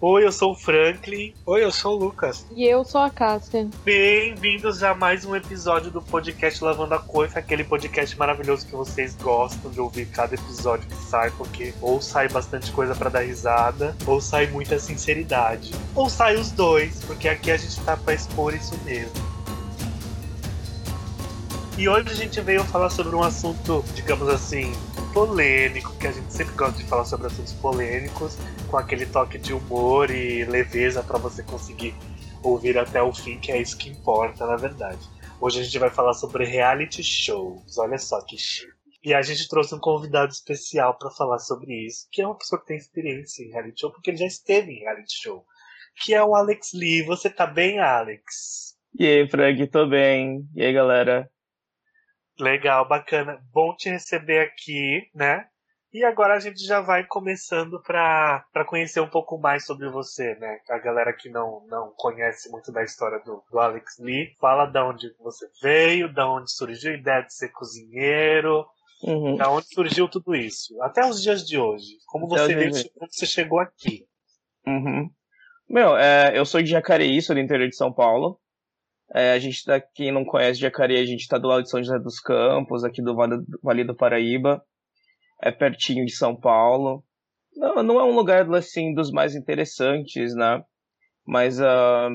Oi, eu sou o Franklin. Oi, eu sou o Lucas. E eu sou a Cássia. Bem-vindos a mais um episódio do podcast Lavando a Coifa, aquele podcast maravilhoso que vocês gostam de ouvir cada episódio que sai, porque ou sai bastante coisa para dar risada, ou sai muita sinceridade. Ou sai os dois, porque aqui a gente tá pra expor isso mesmo. E hoje a gente veio falar sobre um assunto, digamos assim, polêmico, que a gente sempre gosta de falar sobre assuntos polêmicos, com aquele toque de humor e leveza para você conseguir ouvir até o fim, que é isso que importa, na verdade. Hoje a gente vai falar sobre reality shows. Olha só que chique. E a gente trouxe um convidado especial para falar sobre isso, que é uma pessoa que tem experiência em reality show, porque ele já esteve em reality show. Que é o Alex Lee. Você tá bem, Alex? E aí, Frank, tô bem. E aí, galera? Legal, bacana. Bom te receber aqui, né? E agora a gente já vai começando para conhecer um pouco mais sobre você, né? A galera que não, não conhece muito da história do, do Alex Lee, fala da onde você veio, da onde surgiu a ideia de ser cozinheiro, uhum. da onde surgiu tudo isso, até os dias de hoje. Como você veio, como você chegou aqui. Uhum. Meu, é, eu sou de Jacareí, sou do interior de São Paulo. É, a gente tá, quem não conhece Jacareí, a gente está do lado de São José dos Campos, aqui do Vale, do Paraíba. É pertinho de São Paulo. Não, não é um lugar, assim, dos mais interessantes, né? Mas uh,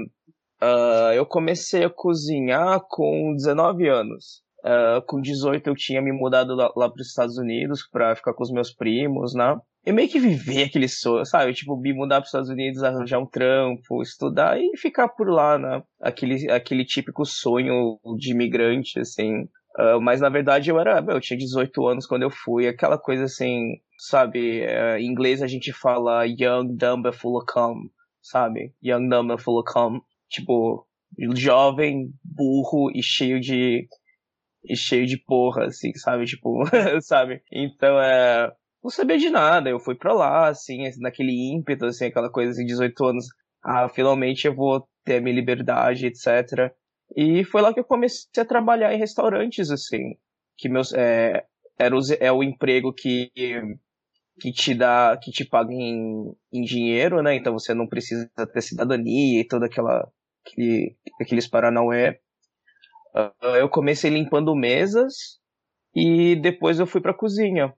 uh, eu comecei a cozinhar com 19 anos. Uh, com 18 eu tinha me mudado lá, lá para os Estados Unidos para ficar com os meus primos, né? E meio que viver aquele sonho, sabe? Tipo, me mudar para os Estados Unidos, arranjar um trampo, estudar e ficar por lá, né? Aquele, aquele típico sonho de imigrante, assim. Uh, mas na verdade eu era, eu tinha 18 anos quando eu fui, aquela coisa assim, sabe? Uh, em inglês a gente fala young, dumb, full of cum, sabe? Young, dumb, full of cum. Tipo, jovem, burro e cheio de. e cheio de porra, assim, sabe? Tipo, sabe? Então é não sabia de nada. Eu fui pra lá, assim, naquele ímpeto, assim, aquela coisa assim, 18 anos. Ah, finalmente eu vou ter minha liberdade, etc. E foi lá que eu comecei a trabalhar em restaurantes, assim. Que meus, é, era o, é o emprego que, que te dá, que te paga em, em dinheiro, né? Então você não precisa ter cidadania e toda aquela, aquele, aqueles paranauê. Uh, eu comecei limpando mesas e depois eu fui pra cozinha.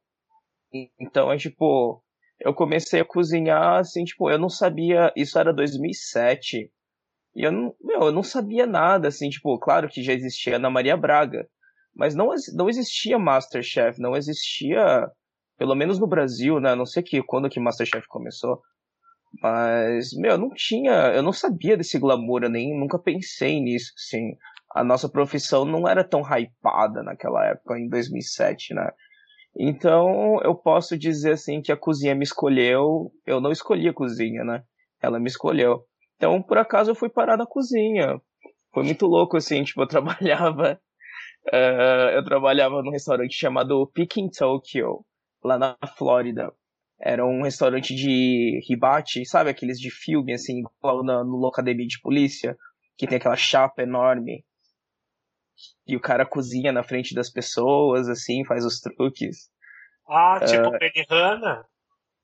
Então, é tipo, eu comecei a cozinhar, assim, tipo, eu não sabia, isso era 2007, e eu não, meu, eu não sabia nada, assim, tipo, claro que já existia Ana Maria Braga, mas não, não existia Masterchef, não existia, pelo menos no Brasil, né, não sei que, quando que Masterchef começou, mas, meu, não tinha, eu não sabia desse glamour, eu nem nunca pensei nisso, assim, a nossa profissão não era tão hypada naquela época, em 2007, né, então, eu posso dizer assim que a cozinha me escolheu, eu não escolhi a cozinha, né? Ela me escolheu. Então, por acaso, eu fui parar na cozinha. Foi muito louco, assim, tipo, eu trabalhava. Uh, eu trabalhava num restaurante chamado Peking Tokyo, lá na Flórida. Era um restaurante de hibachi, sabe aqueles de filme, assim, igual na, no Locademia de Polícia, que tem aquela chapa enorme e o cara cozinha na frente das pessoas, assim, faz os truques. Ah, tipo uh, Benihana?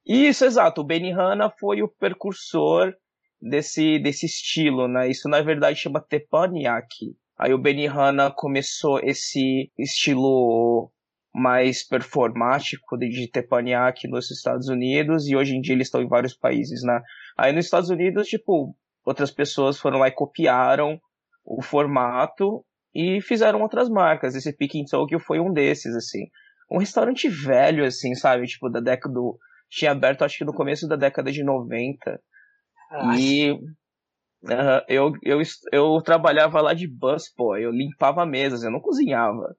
Isso, exato. O Benihana foi o precursor desse, desse estilo, né? Isso na verdade chama teppanyaki. Aí o Benihana começou esse estilo mais performático de teppanyaki nos Estados Unidos e hoje em dia eles estão em vários países, né? Aí nos Estados Unidos, tipo, outras pessoas foram lá e copiaram o formato e fizeram outras marcas. Esse Peking Tokyo foi um desses, assim. Um restaurante velho, assim, sabe? Tipo, da década do. Tinha aberto, acho que no começo da década de 90. Ai. E. Uh, eu, eu, eu trabalhava lá de pô eu limpava mesas, eu não cozinhava.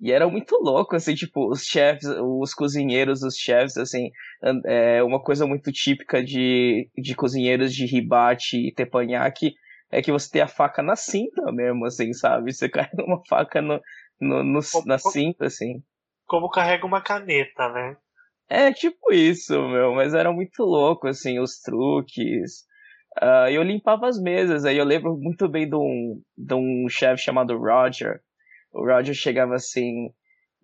E era muito louco, assim, tipo, os chefs, os cozinheiros, os chefs, assim, é uma coisa muito típica de, de cozinheiros de hibachi e teppanyaki, é que você tem a faca na cinta mesmo, assim, sabe? Você carrega uma faca no, no, no como, na cinta, assim. Como carrega uma caneta, né? É, tipo isso, meu, mas era muito louco, assim, os truques. Uh, eu limpava as mesas, aí eu lembro muito bem de um, de um chefe chamado Roger. O Roger chegava assim,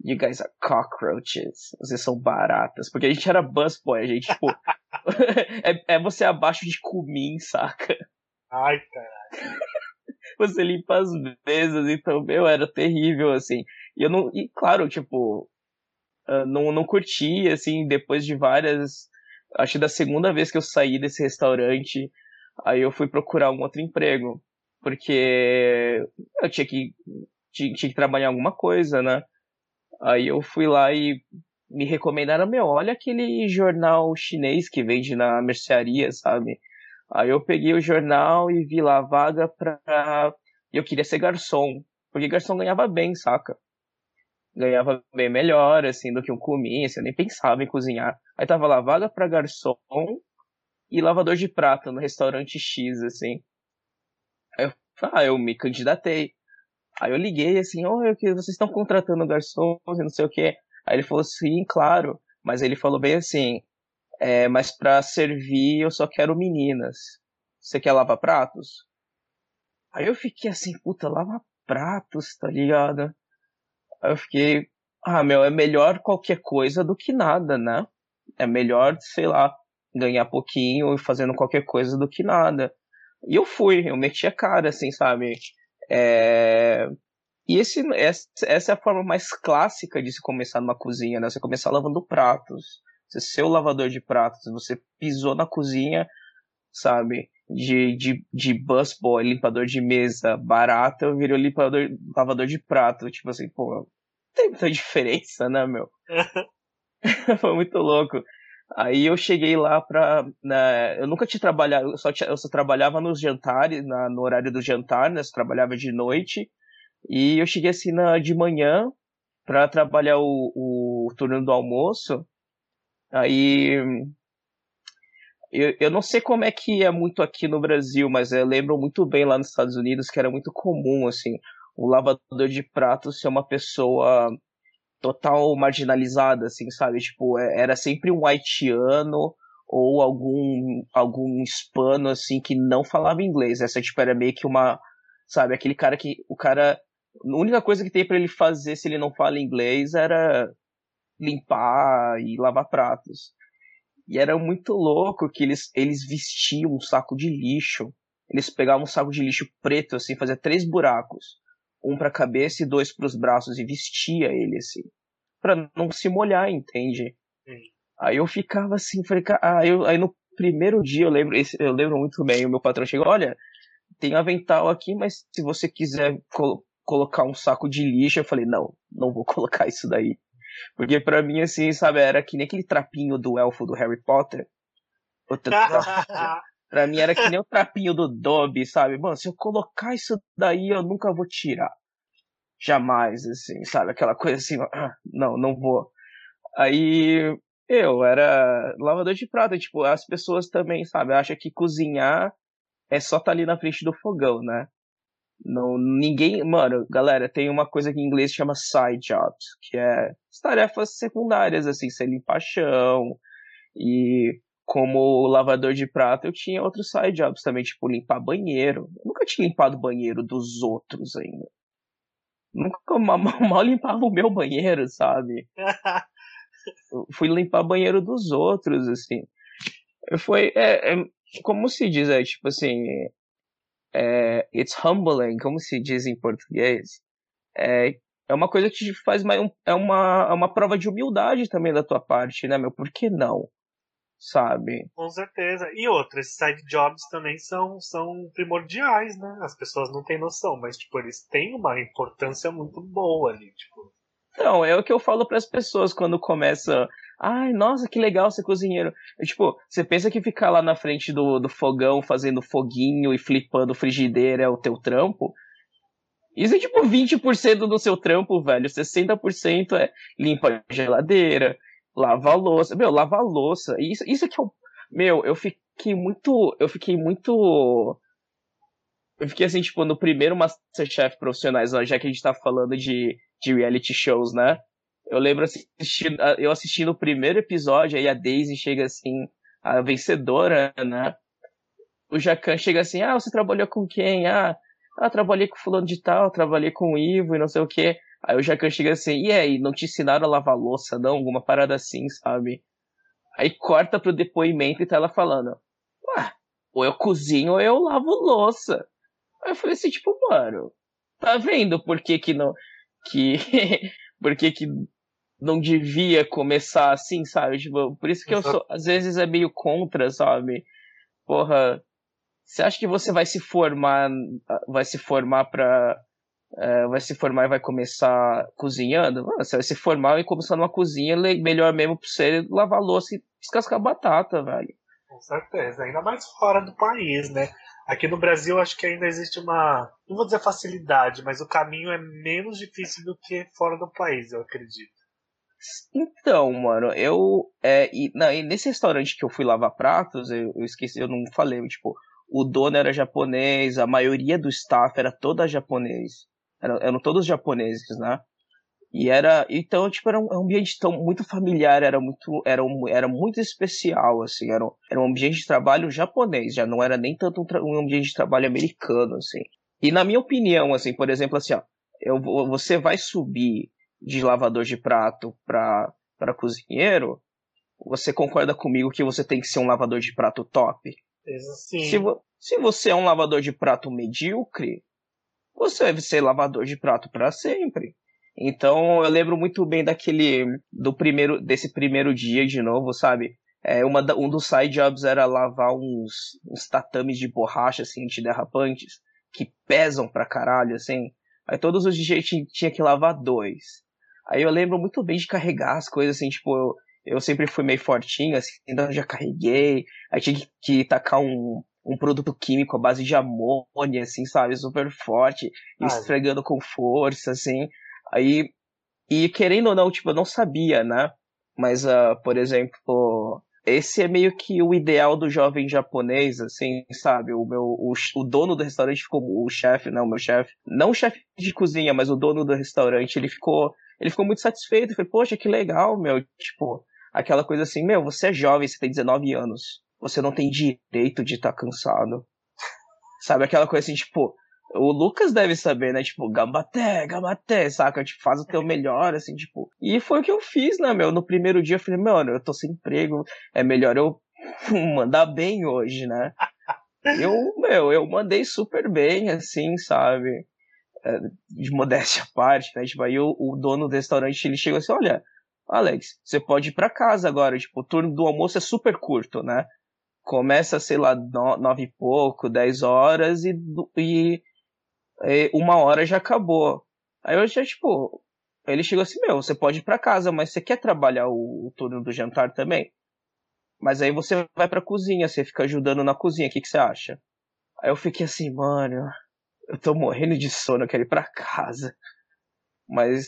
You guys are cockroaches. Vocês são baratas. Porque a gente era busboy, a gente, tipo, é, é você abaixo de cumim, saca? Ai, caralho. você limpa as mesas, então, meu, era terrível, assim. E eu não. E claro, tipo, não, não curti, assim, depois de várias. Acho que da segunda vez que eu saí desse restaurante, aí eu fui procurar um outro emprego. Porque eu tinha que, tinha, tinha que trabalhar alguma coisa, né? Aí eu fui lá e me recomendaram, meu, olha aquele jornal chinês que vende na mercearia, sabe? Aí eu peguei o jornal e vi lá vaga pra. Eu queria ser garçom. Porque garçom ganhava bem, saca? Ganhava bem melhor, assim, do que um cominho, assim, eu nem pensava em cozinhar. Aí tava lá vaga pra garçom e lavador de prato no restaurante X, assim. Aí eu, ah, eu me candidatei. Aí eu liguei assim, que vocês estão contratando garçons e não sei o que. Aí ele falou, sim, claro. Mas ele falou bem assim, é, mas para servir eu só quero meninas. Você quer lavar pratos? Aí eu fiquei assim, puta, lava pratos, tá ligado? Aí eu fiquei, ah, meu, é melhor qualquer coisa do que nada, né? É melhor, sei lá, ganhar pouquinho fazendo qualquer coisa do que nada. E eu fui, eu meti a cara, assim, sabe? É... E esse, essa é a forma mais clássica de se começar numa cozinha, né? Você começar lavando pratos. Você ser o lavador de pratos, você pisou na cozinha, sabe? De, de, de busboy, limpador de mesa barata, eu virei limpador, lavador de prato. Tipo assim, pô, tem muita diferença, né, meu? Foi muito louco. Aí eu cheguei lá pra. Né, eu nunca tinha trabalhado, eu só, tinha, eu só trabalhava nos jantares, na, no horário do jantar, né? Só trabalhava de noite. E eu cheguei assim na, de manhã para trabalhar o, o turno do almoço. Aí. Eu, eu não sei como é que é muito aqui no Brasil, mas eu lembro muito bem lá nos Estados Unidos que era muito comum, assim, o lavador de pratos ser uma pessoa total marginalizada, assim, sabe? Tipo, é, era sempre um haitiano ou algum algum hispano assim que não falava inglês. Essa tipo era meio que uma, sabe, aquele cara que o cara a única coisa que tem para ele fazer se ele não fala inglês era limpar e lavar pratos. E era muito louco que eles eles vestiam um saco de lixo. Eles pegavam um saco de lixo preto assim, fazia três buracos um para a cabeça e dois para os braços e vestia ele assim, para não se molhar, entende? Aí eu ficava assim, falei, ah, eu, aí no primeiro dia eu lembro, eu lembro muito bem, o meu patrão chegou, olha, tem avental aqui, mas se você quiser col colocar um saco de lixo, eu falei, não, não vou colocar isso daí. Porque para mim, assim, sabe, era que nem aquele trapinho do elfo do Harry Potter. Pra mim era que nem o trapinho do Dobby, sabe? Mano, se eu colocar isso daí, eu nunca vou tirar. Jamais, assim, sabe? Aquela coisa assim, ah, não, não vou. Aí eu era lavador de prata, tipo, as pessoas também, sabe, acham que cozinhar é só estar tá ali na frente do fogão, né? Não, ninguém, mano, galera, tem uma coisa que em inglês chama side jobs, que é tarefas secundárias, assim, você limpar chão e como lavador de prato, eu tinha outros side jobs também, tipo limpar banheiro. Eu nunca tinha limpado o banheiro dos outros ainda. Nunca mal, mal limpava o meu banheiro, sabe? fui limpar banheiro dos outros, assim. Foi, é, é, como se diz, é tipo assim, é, it's humbling, como se diz em português. É, é uma coisa que te faz mais, é uma, é uma prova de humildade também da tua parte, né, meu? Por que não? sabe? Com certeza. E outra, esses side jobs também são, são primordiais, né? As pessoas não têm noção, mas, tipo, eles têm uma importância muito boa ali, tipo. Não, é o que eu falo para as pessoas quando começa. Ai, nossa, que legal ser cozinheiro. É, tipo, você pensa que ficar lá na frente do, do fogão fazendo foguinho e flipando frigideira é o teu trampo? Isso é tipo 20% do seu trampo, velho. 60% é limpa a geladeira, Lavar louça. Meu, lavar louça. Isso, isso que eu. Meu, eu fiquei muito. Eu fiquei muito. Eu fiquei assim, tipo, no primeiro Masterchef profissionais, já que a gente tá falando de, de reality shows, né? Eu lembro assistindo, eu assistindo o primeiro episódio, aí a Daisy chega assim, a vencedora, né? O Jacan chega assim, ah, você trabalhou com quem? Ah, ah trabalhei com fulano de tal, trabalhei com o Ivo e não sei o quê. Aí o Jacan chega assim, e aí, não te ensinaram a lavar louça, não? Alguma parada assim, sabe? Aí corta pro depoimento e tá ela falando, ué, ou eu cozinho ou eu lavo louça. Aí eu falei assim, tipo, mano, tá vendo por que que não, que, por que que não devia começar assim, sabe? Tipo, por isso que eu sou, às vezes é meio contra, sabe? Porra, você acha que você vai se formar, vai se formar pra, é, vai se formar e vai começar cozinhando? você vai se formar e começar numa cozinha, melhor mesmo pra você lavar louça e descascar batata, velho. Com certeza, ainda mais fora do país, né? Aqui no Brasil acho que ainda existe uma, não vou dizer facilidade, mas o caminho é menos difícil do que fora do país, eu acredito. Então, mano, eu. É, e, não, e nesse restaurante que eu fui lavar pratos, eu, eu, esqueci, eu não falei, tipo, o dono era japonês, a maioria do staff era toda japonês. Eram, eram todos japoneses, né? E era. Então, tipo, era um ambiente tão muito familiar, era muito, era, um, era muito especial, assim. Era um, era um ambiente de trabalho japonês, já não era nem tanto um, um ambiente de trabalho americano, assim. E na minha opinião, assim, por exemplo, assim, ó, eu, você vai subir de lavador de prato para cozinheiro, você concorda comigo que você tem que ser um lavador de prato top? Sim. Se, se você é um lavador de prato medíocre, você deve ser lavador de prato para sempre. Então eu lembro muito bem daquele do primeiro desse primeiro dia de novo, sabe? É, uma, um dos side jobs era lavar uns, uns tatames de borracha assim antiderrapantes que pesam pra caralho assim. Aí todos os dias tinha que lavar dois. Aí eu lembro muito bem de carregar as coisas assim, tipo, eu, eu sempre fui meio fortinho, assim, então já carreguei. Aí tinha que, que tacar um, um produto químico à base de amônia, assim, sabe? Super forte, ah, esfregando com força, assim. Aí, e querendo ou não, tipo, eu não sabia, né? Mas, uh, por exemplo, esse é meio que o ideal do jovem japonês, assim, sabe? O meu, o, o dono do restaurante ficou, o chefe, não, né, o meu chefe, não o chefe de cozinha, mas o dono do restaurante, ele ficou, ele ficou muito satisfeito, falou, poxa, que legal, meu, tipo, aquela coisa assim, meu, você é jovem, você tem 19 anos, você não tem direito de estar tá cansado. Sabe, aquela coisa assim, tipo, o Lucas deve saber, né? Tipo, gambaté, gambaté, saca? Tipo, faz o teu melhor, assim, tipo. E foi o que eu fiz, né, meu? No primeiro dia eu falei, mano, eu tô sem emprego, é melhor eu mandar bem hoje, né? Eu, meu, eu mandei super bem, assim, sabe? É, de modéstia à parte, né? Tipo, aí o, o dono do restaurante, ele chegou assim, olha, Alex, você pode ir para casa agora, tipo, o turno do almoço é super curto, né? Começa, sei lá, nove e pouco, dez horas e, e é, uma hora já acabou. Aí eu já, tipo, ele chegou assim, meu, você pode ir pra casa, mas você quer trabalhar o, o turno do jantar também? Mas aí você vai pra cozinha, você fica ajudando na cozinha, o que, que você acha? Aí eu fiquei assim, mano, eu tô morrendo de sono, eu quero ir pra casa. Mas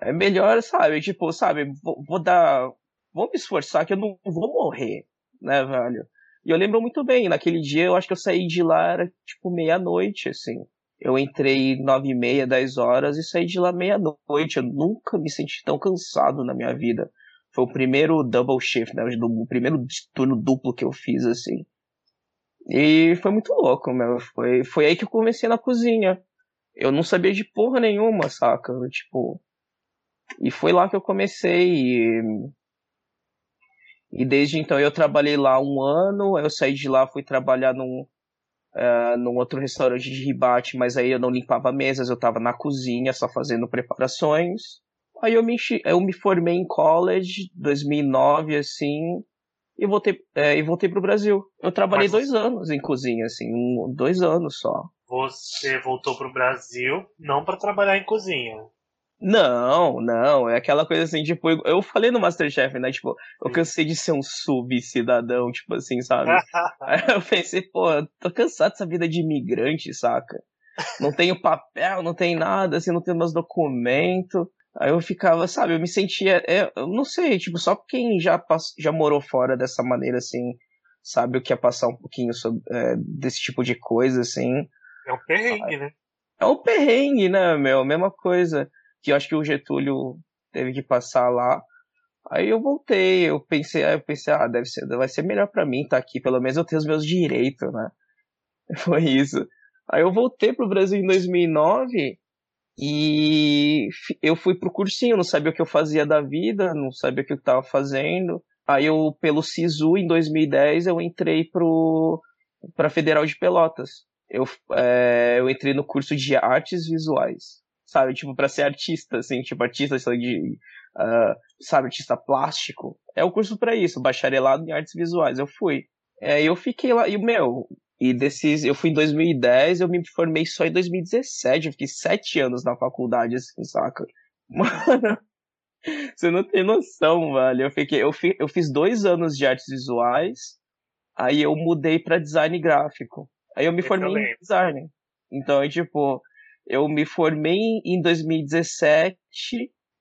é melhor, sabe? Tipo, sabe, vou, vou dar. Vou me esforçar que eu não vou morrer, né, velho? E eu lembro muito bem, naquele dia eu acho que eu saí de lá, era tipo meia-noite, assim eu entrei nove e meia, dez horas e saí de lá meia-noite. Eu nunca me senti tão cansado na minha vida. Foi o primeiro double shift, né? O primeiro turno duplo que eu fiz, assim. E foi muito louco, meu. Foi, foi aí que eu comecei na cozinha. Eu não sabia de porra nenhuma, saca? Tipo. E foi lá que eu comecei. E, e desde então eu trabalhei lá um ano. Eu saí de lá, fui trabalhar num, uh, num outro restaurante de ribate, mas aí eu não limpava mesas, eu estava na cozinha só fazendo preparações. Aí eu me, eu me formei em college, 2009, assim, e voltei, é, e voltei pro Brasil. Eu trabalhei mas... dois anos em cozinha, assim, um, dois anos só. Você voltou pro Brasil não para trabalhar em cozinha. Não, não, é aquela coisa assim, tipo, eu falei no Masterchef, né, tipo, eu cansei de ser um sub-cidadão, tipo assim, sabe? Aí eu pensei, pô, tô cansado dessa vida de imigrante, saca? Não tenho papel, não tem nada, assim, não tenho meus documentos. Aí eu ficava, sabe, eu me sentia, é, eu não sei, tipo, só quem já, já morou fora dessa maneira, assim, sabe o que é passar um pouquinho sobre, é, desse tipo de coisa, assim. É um perrengue, né? É um perrengue, né, meu? Mesma coisa que eu acho que o Getúlio teve que passar lá. Aí eu voltei, eu pensei, eu pensei, ah, deve ser, vai ser melhor para mim estar tá aqui, pelo menos eu tenho os meus direitos, né? Foi isso. Aí eu voltei pro Brasil em 2009 e eu fui pro cursinho, não sabia o que eu fazia da vida, não sabia o que eu tava fazendo. Aí eu, pelo SISU, em 2010, eu entrei pro, pra Federal de Pelotas. Eu, é, eu entrei no curso de artes visuais, sabe? Tipo, pra ser artista, assim, tipo, artista de, uh, sabe, artista plástico. É o curso para isso, bacharelado em artes visuais. Eu fui. É, eu fiquei lá, e meu, e desses, eu fui em 2010, eu me formei só em 2017, eu fiquei sete anos na faculdade, assim, saca? Mano, você não tem noção, velho. Eu, fiquei, eu, fi, eu fiz dois anos de artes visuais, aí eu mudei para design gráfico. Aí eu me formei em design. Então, tipo, eu me formei em 2017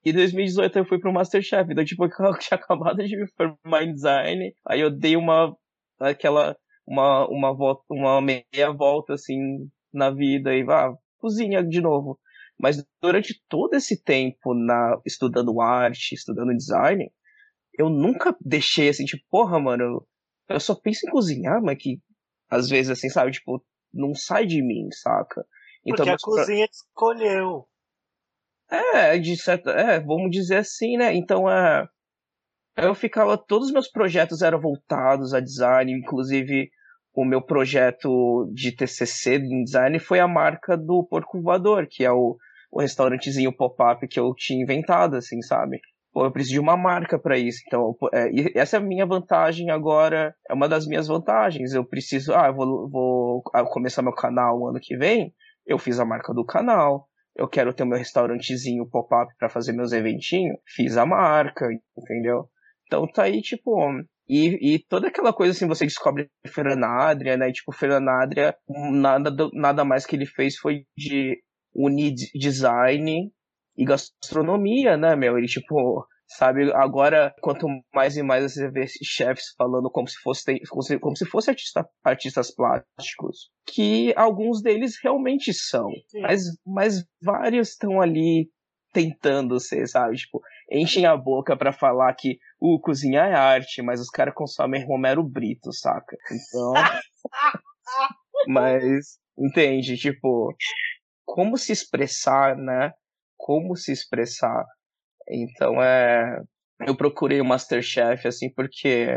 e em 2018 eu fui pro Masterchef. Então, tipo, eu tinha acabado de me formar em design, aí eu dei uma, aquela, uma, uma volta, uma meia volta, assim, na vida e vá, cozinha de novo. Mas durante todo esse tempo na estudando arte, estudando design, eu nunca deixei assim, tipo, porra, mano, eu só penso em cozinhar, mas que às vezes assim, sabe, tipo, não sai de mim, saca? Então, Porque a cozinha escolheu. É, de certa, é, vamos dizer assim, né? Então, é, eu ficava, todos os meus projetos eram voltados a design, inclusive o meu projeto de TCC em design foi a marca do Porco Voador, que é o, o restaurantezinho pop-up que eu tinha inventado, assim, sabe? Pô, eu preciso de uma marca para isso. Então, é, essa é a minha vantagem agora, é uma das minhas vantagens. Eu preciso, ah, eu vou, vou começar meu canal ano que vem, eu fiz a marca do canal. Eu quero ter meu restaurantezinho pop-up para fazer meus eventinhos, fiz a marca, entendeu? Então tá aí, tipo, e, e toda aquela coisa assim, você descobre Fernandria, né? E, tipo, Fernandria, nada, nada mais que ele fez foi de unir design e gastronomia, né, meu? Ele, tipo, sabe, agora, quanto mais e mais você vê chefes falando como se fosse, como se, como se fosse artista, artistas plásticos, que alguns deles realmente são, mas, mas vários estão ali tentando ser, sabe? Tipo, enchem a boca para falar que o uh, cozinhar é arte, mas os caras consomem Romero Brito, saca? Então. mas, entende? Tipo, como se expressar, né? Como se expressar. Então é. Eu procurei o Masterchef, assim, porque.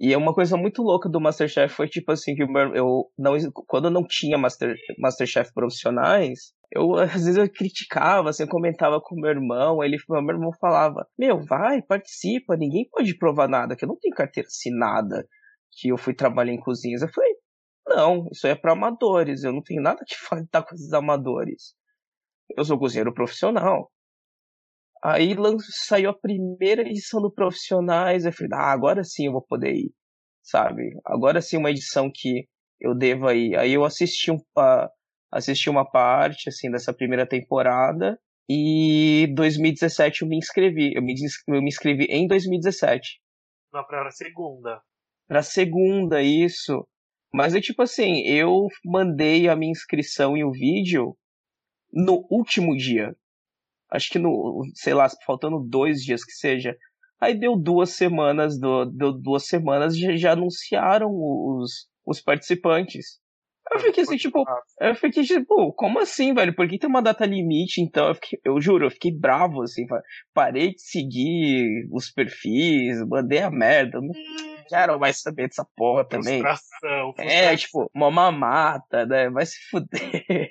E é uma coisa muito louca do Masterchef foi tipo assim, que eu não. Quando não tinha Master, Masterchef profissionais, eu às vezes eu criticava, assim, eu comentava com meu irmão, ele, meu irmão falava, meu, vai, participa, ninguém pode provar nada, que eu não tenho carteira assinada, que eu fui trabalhar em cozinhas. Eu falei, não, isso é para amadores. Eu não tenho nada que estar com esses amadores. Eu sou cozinheiro profissional. Aí saiu a primeira edição do Profissionais. Eu falei, ah, agora sim eu vou poder ir. Sabe? Agora sim uma edição que eu devo ir. Aí eu assisti, um, uh, assisti uma parte assim dessa primeira temporada. E 2017 eu me inscrevi. Eu me, eu me inscrevi em 2017. Não, pra segunda. Pra segunda, isso. Mas é tipo assim, eu mandei a minha inscrição e o vídeo no último dia. Acho que no, sei lá, faltando dois dias que seja. Aí deu duas semanas, do, deu duas semanas já, já anunciaram os, os participantes. Eu fiquei assim, tipo, eu fiquei tipo, como assim, velho? Por que tem uma data limite? Então, eu, fiquei, eu juro, eu fiquei bravo, assim, parei de seguir os perfis, mandei a merda, não quero mais saber dessa porra também. Frustração, frustração. É, tipo, uma mamata, né? Vai se fuder.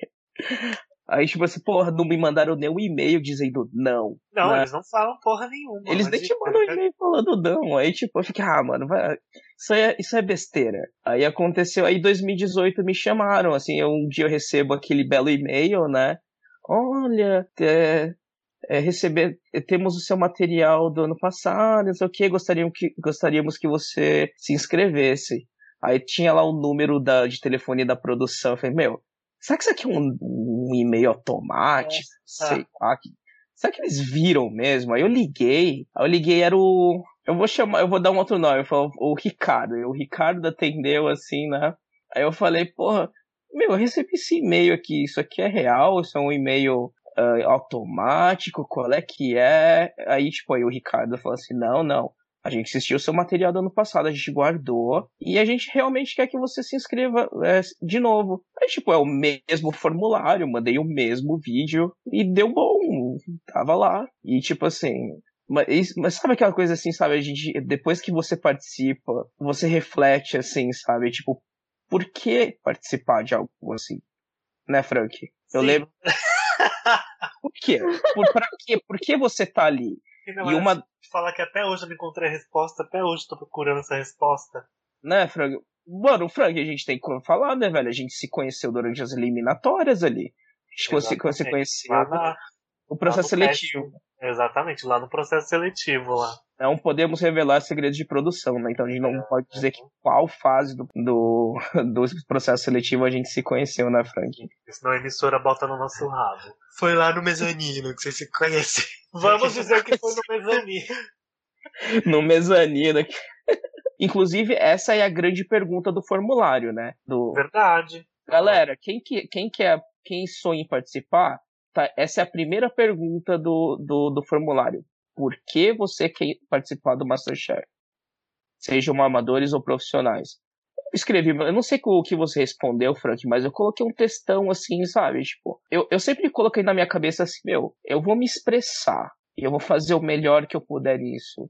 Aí, tipo assim, porra, não me mandaram nem um e-mail dizendo não. Não, né? eles não falam porra nenhuma. Eles nem te mandam um e-mail falando não. Aí, tipo, eu fiquei, ah, mano, vai... isso, é, isso é besteira. Aí aconteceu, aí 2018 me chamaram, assim, um dia eu recebo aquele belo e-mail, né? Olha, é, é, receber, temos o seu material do ano passado, não sei o que, gostaríamos que, gostaríamos que você se inscrevesse. Aí tinha lá o número da, de telefone da produção. Eu falei, meu, será que isso aqui é um, um e-mail automático? É. Sei lá. Que, será que eles viram mesmo? Aí eu liguei. Aí eu liguei, era o. Eu vou chamar, eu vou dar um outro nome. Eu falo, o Ricardo. E o Ricardo atendeu assim, né? Aí eu falei, porra, meu, eu recebi esse e-mail aqui. Isso aqui é real? Isso é um e-mail uh, automático, qual é que é? Aí, tipo, aí o Ricardo falou assim, não, não. A gente assistiu o seu material do ano passado, a gente guardou e a gente realmente quer que você se inscreva é, de novo. Aí, tipo, é o mesmo formulário, mandei o mesmo vídeo e deu bom, tava lá. E, tipo assim, Mas, mas sabe aquela coisa assim, sabe? A gente, depois que você participa, você reflete assim, sabe? Tipo, por que participar de algo assim? Né, Frank? Eu Sim. lembro. por quê? Por, pra quê? Por que você tá ali? Não, e uma... Falar que até hoje eu não encontrei a resposta, até hoje eu tô procurando essa resposta. Né, Frank? Mano, Frank, a gente tem que falar, né, velho? A gente se conheceu durante as eliminatórias ali. A gente Exatamente. se conheceu na, o processo seletivo. Exatamente, lá no processo seletivo lá. Não podemos revelar segredos de produção, né? Então a gente não é. pode dizer que qual fase do, do, do, processo seletivo a gente se conheceu, né, Frank? Senão a emissora bota no nosso rabo. Foi lá no mezanino que vocês se conhecem. Vamos dizer que foi no mezanino. no mezanino. Inclusive, essa é a grande pergunta do formulário, né? Do... Verdade. Galera, quem, que, quem quer, quem sonha em participar, tá, essa é a primeira pergunta do, do, do formulário. Por que você quer participar do Masterchef? Sejam amadores ou profissionais. Eu escrevi, eu não sei o que você respondeu, Frank, mas eu coloquei um textão assim, sabe? Tipo, eu, eu sempre coloquei na minha cabeça assim, meu, eu vou me expressar. Eu vou fazer o melhor que eu puder nisso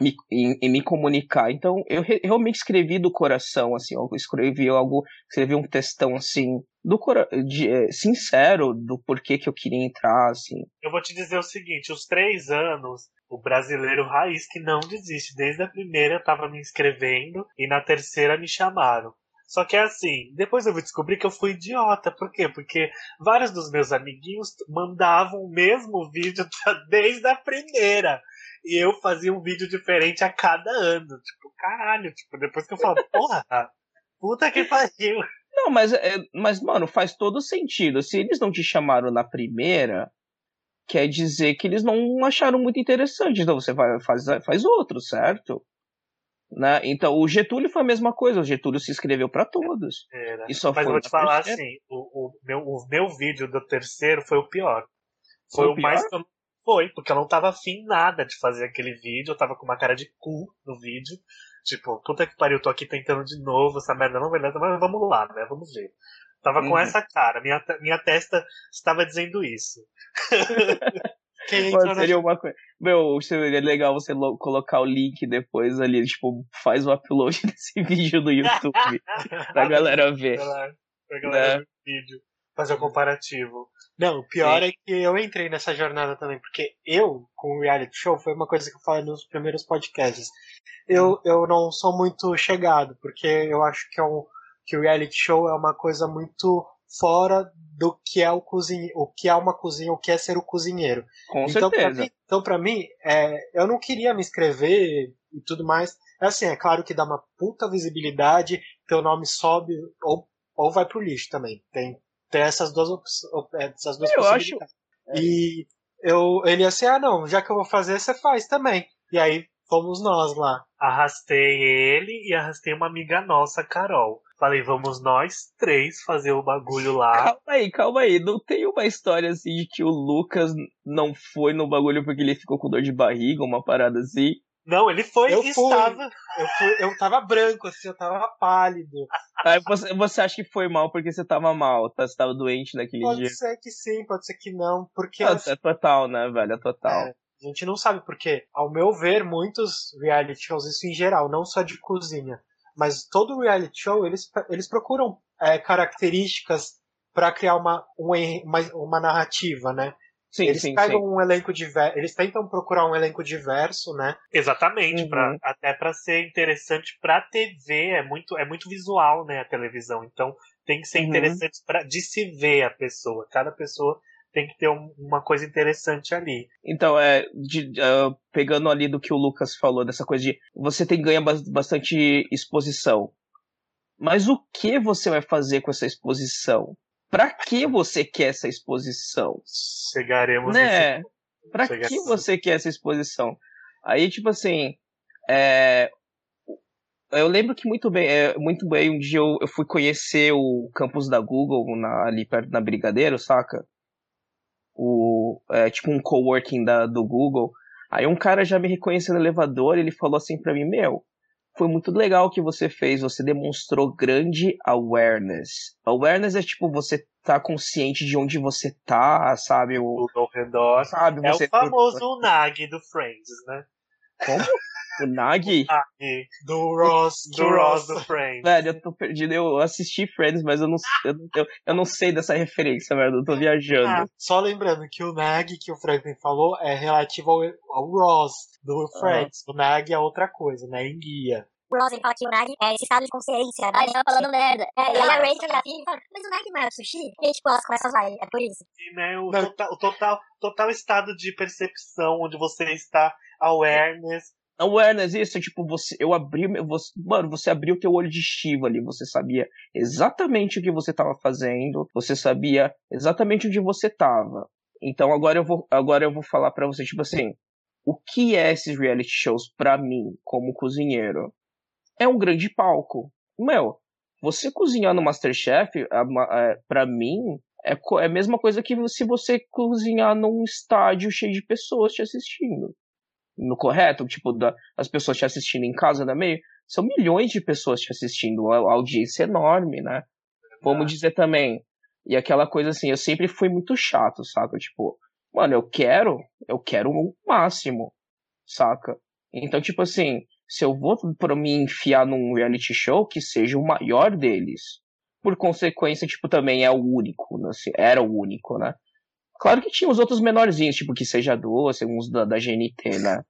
me, em, em, me comunicar. Então, eu re, realmente escrevi do coração, assim, eu escrevi algo, escrevi um textão, assim, do de, é, sincero do porquê que eu queria entrar, assim. Eu vou te dizer o seguinte, os três anos, o brasileiro raiz que não desiste. Desde a primeira eu tava me inscrevendo e na terceira me chamaram. Só que é assim, depois eu vou descobrir que eu fui idiota. Por quê? Porque vários dos meus amiguinhos mandavam o mesmo vídeo desde a primeira e eu fazia um vídeo diferente a cada ano. Tipo, caralho, tipo, depois que eu falo, porra, puta que pariu. Não, mas, é, mas, mano, faz todo sentido. Se eles não te chamaram na primeira, quer dizer que eles não acharam muito interessante. Então você vai, faz, faz outro, certo? Né? Então o Getúlio foi a mesma coisa. O Getúlio se inscreveu para todos. É, né? e só mas vou te falar terceira. assim: o, o, meu, o meu vídeo do terceiro foi o pior. Foi, foi o, o pior? mais foi, porque eu não tava afim nada de fazer aquele vídeo, eu tava com uma cara de cu no vídeo. Tipo, puta que pariu, tô aqui tentando de novo, essa merda não vai dar, mas vamos lá, né? Vamos ver. Tava uhum. com essa cara, minha, minha testa estava dizendo isso. Mano, seria uma coisa. Meu, seria legal você colocar o link depois ali, tipo, faz o upload desse vídeo no YouTube pra galera ver. Pra galera né? ver o vídeo fazer o comparativo. Não, o pior Sim. é que eu entrei nessa jornada também, porque eu, com o reality show, foi uma coisa que eu falei nos primeiros podcasts. Eu, hum. eu não sou muito chegado, porque eu acho que, é um, que o reality show é uma coisa muito fora do que é o cozinhe, o que é uma cozinha, o que é ser o cozinheiro. Com então, certeza. Pra mim, então, para mim, é, eu não queria me inscrever e tudo mais. É assim, é claro que dá uma puta visibilidade, teu nome sobe ou, ou vai pro lixo também. Tem, tem essas duas, é, essas duas eu possibilidades. Acho... E eu, ele ia assim, ah não, já que eu vou fazer, você faz também. E aí fomos nós lá. Arrastei ele e arrastei uma amiga nossa, Carol. Falei, vamos nós três fazer o bagulho lá. Calma aí, calma aí. Não tem uma história assim de que o Lucas não foi no bagulho porque ele ficou com dor de barriga, uma parada assim? Não, ele foi eu e fui, estava. Eu, fui, eu tava branco, assim, eu tava pálido. Aí você, você acha que foi mal porque você tava mal, tá? Você tava doente naquele pode dia? Pode ser que sim, pode ser que não, porque... É, é total, né, velho? É total. É, a gente não sabe porque, ao meu ver, muitos reality shows, isso em geral, não só de cozinha, mas todo reality show, eles, eles procuram é, características para criar uma, uma, uma narrativa, né? Sim, eles sim, pegam sim. um elenco diverso, eles tentam procurar um elenco diverso, né? Exatamente, uhum. pra, até para ser interessante para TV, é muito é muito visual, né, a televisão. Então, tem que ser uhum. interessante para de se ver a pessoa. Cada pessoa tem que ter um, uma coisa interessante ali. Então, é, de, uh, pegando ali do que o Lucas falou, dessa coisa de você tem ganha bastante exposição. Mas o que você vai fazer com essa exposição? Pra que você quer essa exposição? Chegaremos né? Nesse... Pra Chega que você quer essa exposição? Aí, tipo assim, é... eu lembro que muito bem, é, muito bem, um dia eu, eu fui conhecer o campus da Google na, ali perto da Brigadeiro, saca? O, é, tipo um coworking da, do Google. Aí um cara já me reconheceu no elevador, ele falou assim pra mim, meu, foi muito legal o que você fez. Você demonstrou grande awareness. Awareness é tipo você tá consciente de onde você tá, sabe? O, Tudo ao redor. sabe, É o famoso Nag do Friends, né? Como? O Nag? Nag Do Ross. do Ross do Friends. Velho, eu tô perdido. Eu assisti Friends, mas eu não, eu, não- eu, eu não sei dessa referência, velho. Eu tô viajando. Ah, só lembrando que o Nag que o Franklin falou é relativo ao, ao Ross do Friends. O Nag é outra coisa, né? Enguia. O Ross ele fala que o Nag é esse estado de consciência. Ah, ele tava falando merda. É, e aí a Rachel e a Phoebe falam, mas o Nag não é o sushi? E aí, tipo, elas começam a zoar ele, é por isso. E, né, o, Não. total, o total, total estado de percepção onde você está awareness. Awareness, isso, tipo, você, eu abri, você, mano, você abriu o teu olho de Shiva ali, você sabia exatamente o que você tava fazendo, você sabia exatamente onde você tava. Então agora eu vou, agora eu vou falar pra você, tipo assim, o que é esses reality shows pra mim, como cozinheiro? É um grande palco. Meu, você cozinhar no Masterchef, é, pra mim, é, é a mesma coisa que se você cozinhar num estádio cheio de pessoas te assistindo no correto, tipo, da, as pessoas te assistindo em casa também, são milhões de pessoas te assistindo, a, a audiência é enorme, né? Vamos dizer também, e aquela coisa assim, eu sempre fui muito chato, saca? Tipo, mano, eu quero, eu quero o máximo, saca? Então, tipo assim, se eu vou pra me enfiar num reality show, que seja o maior deles. Por consequência, tipo, também é o único, né? Assim, era o único, né? Claro que tinha os outros menorzinhos, tipo, que seja doce, uns da, da GNT, né?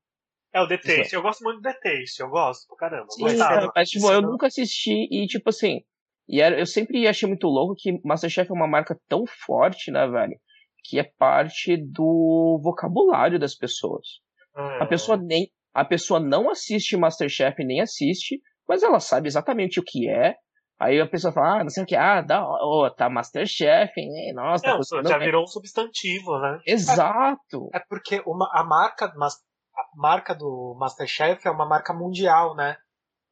É o The Taste. Eu gosto muito do The Taste. Eu gosto pra caramba. Sim, Gostava. cara, mas tipo, eu nunca assisti e tipo assim, e era, eu sempre achei muito louco que Masterchef é uma marca tão forte, né, velho, que é parte do vocabulário das pessoas. Ah, A pessoa nem, a pessoa não assiste Masterchef nem assiste, mas ela sabe exatamente o que é. Aí a pessoa fala, ah, não sei o que, ah, dá, ó, tá Masterchef, hein? Nossa, tá Não, cozinhando já bem." virou um substantivo, né? Exato. É porque uma, a marca mas- a marca do Masterchef é uma marca mundial, né?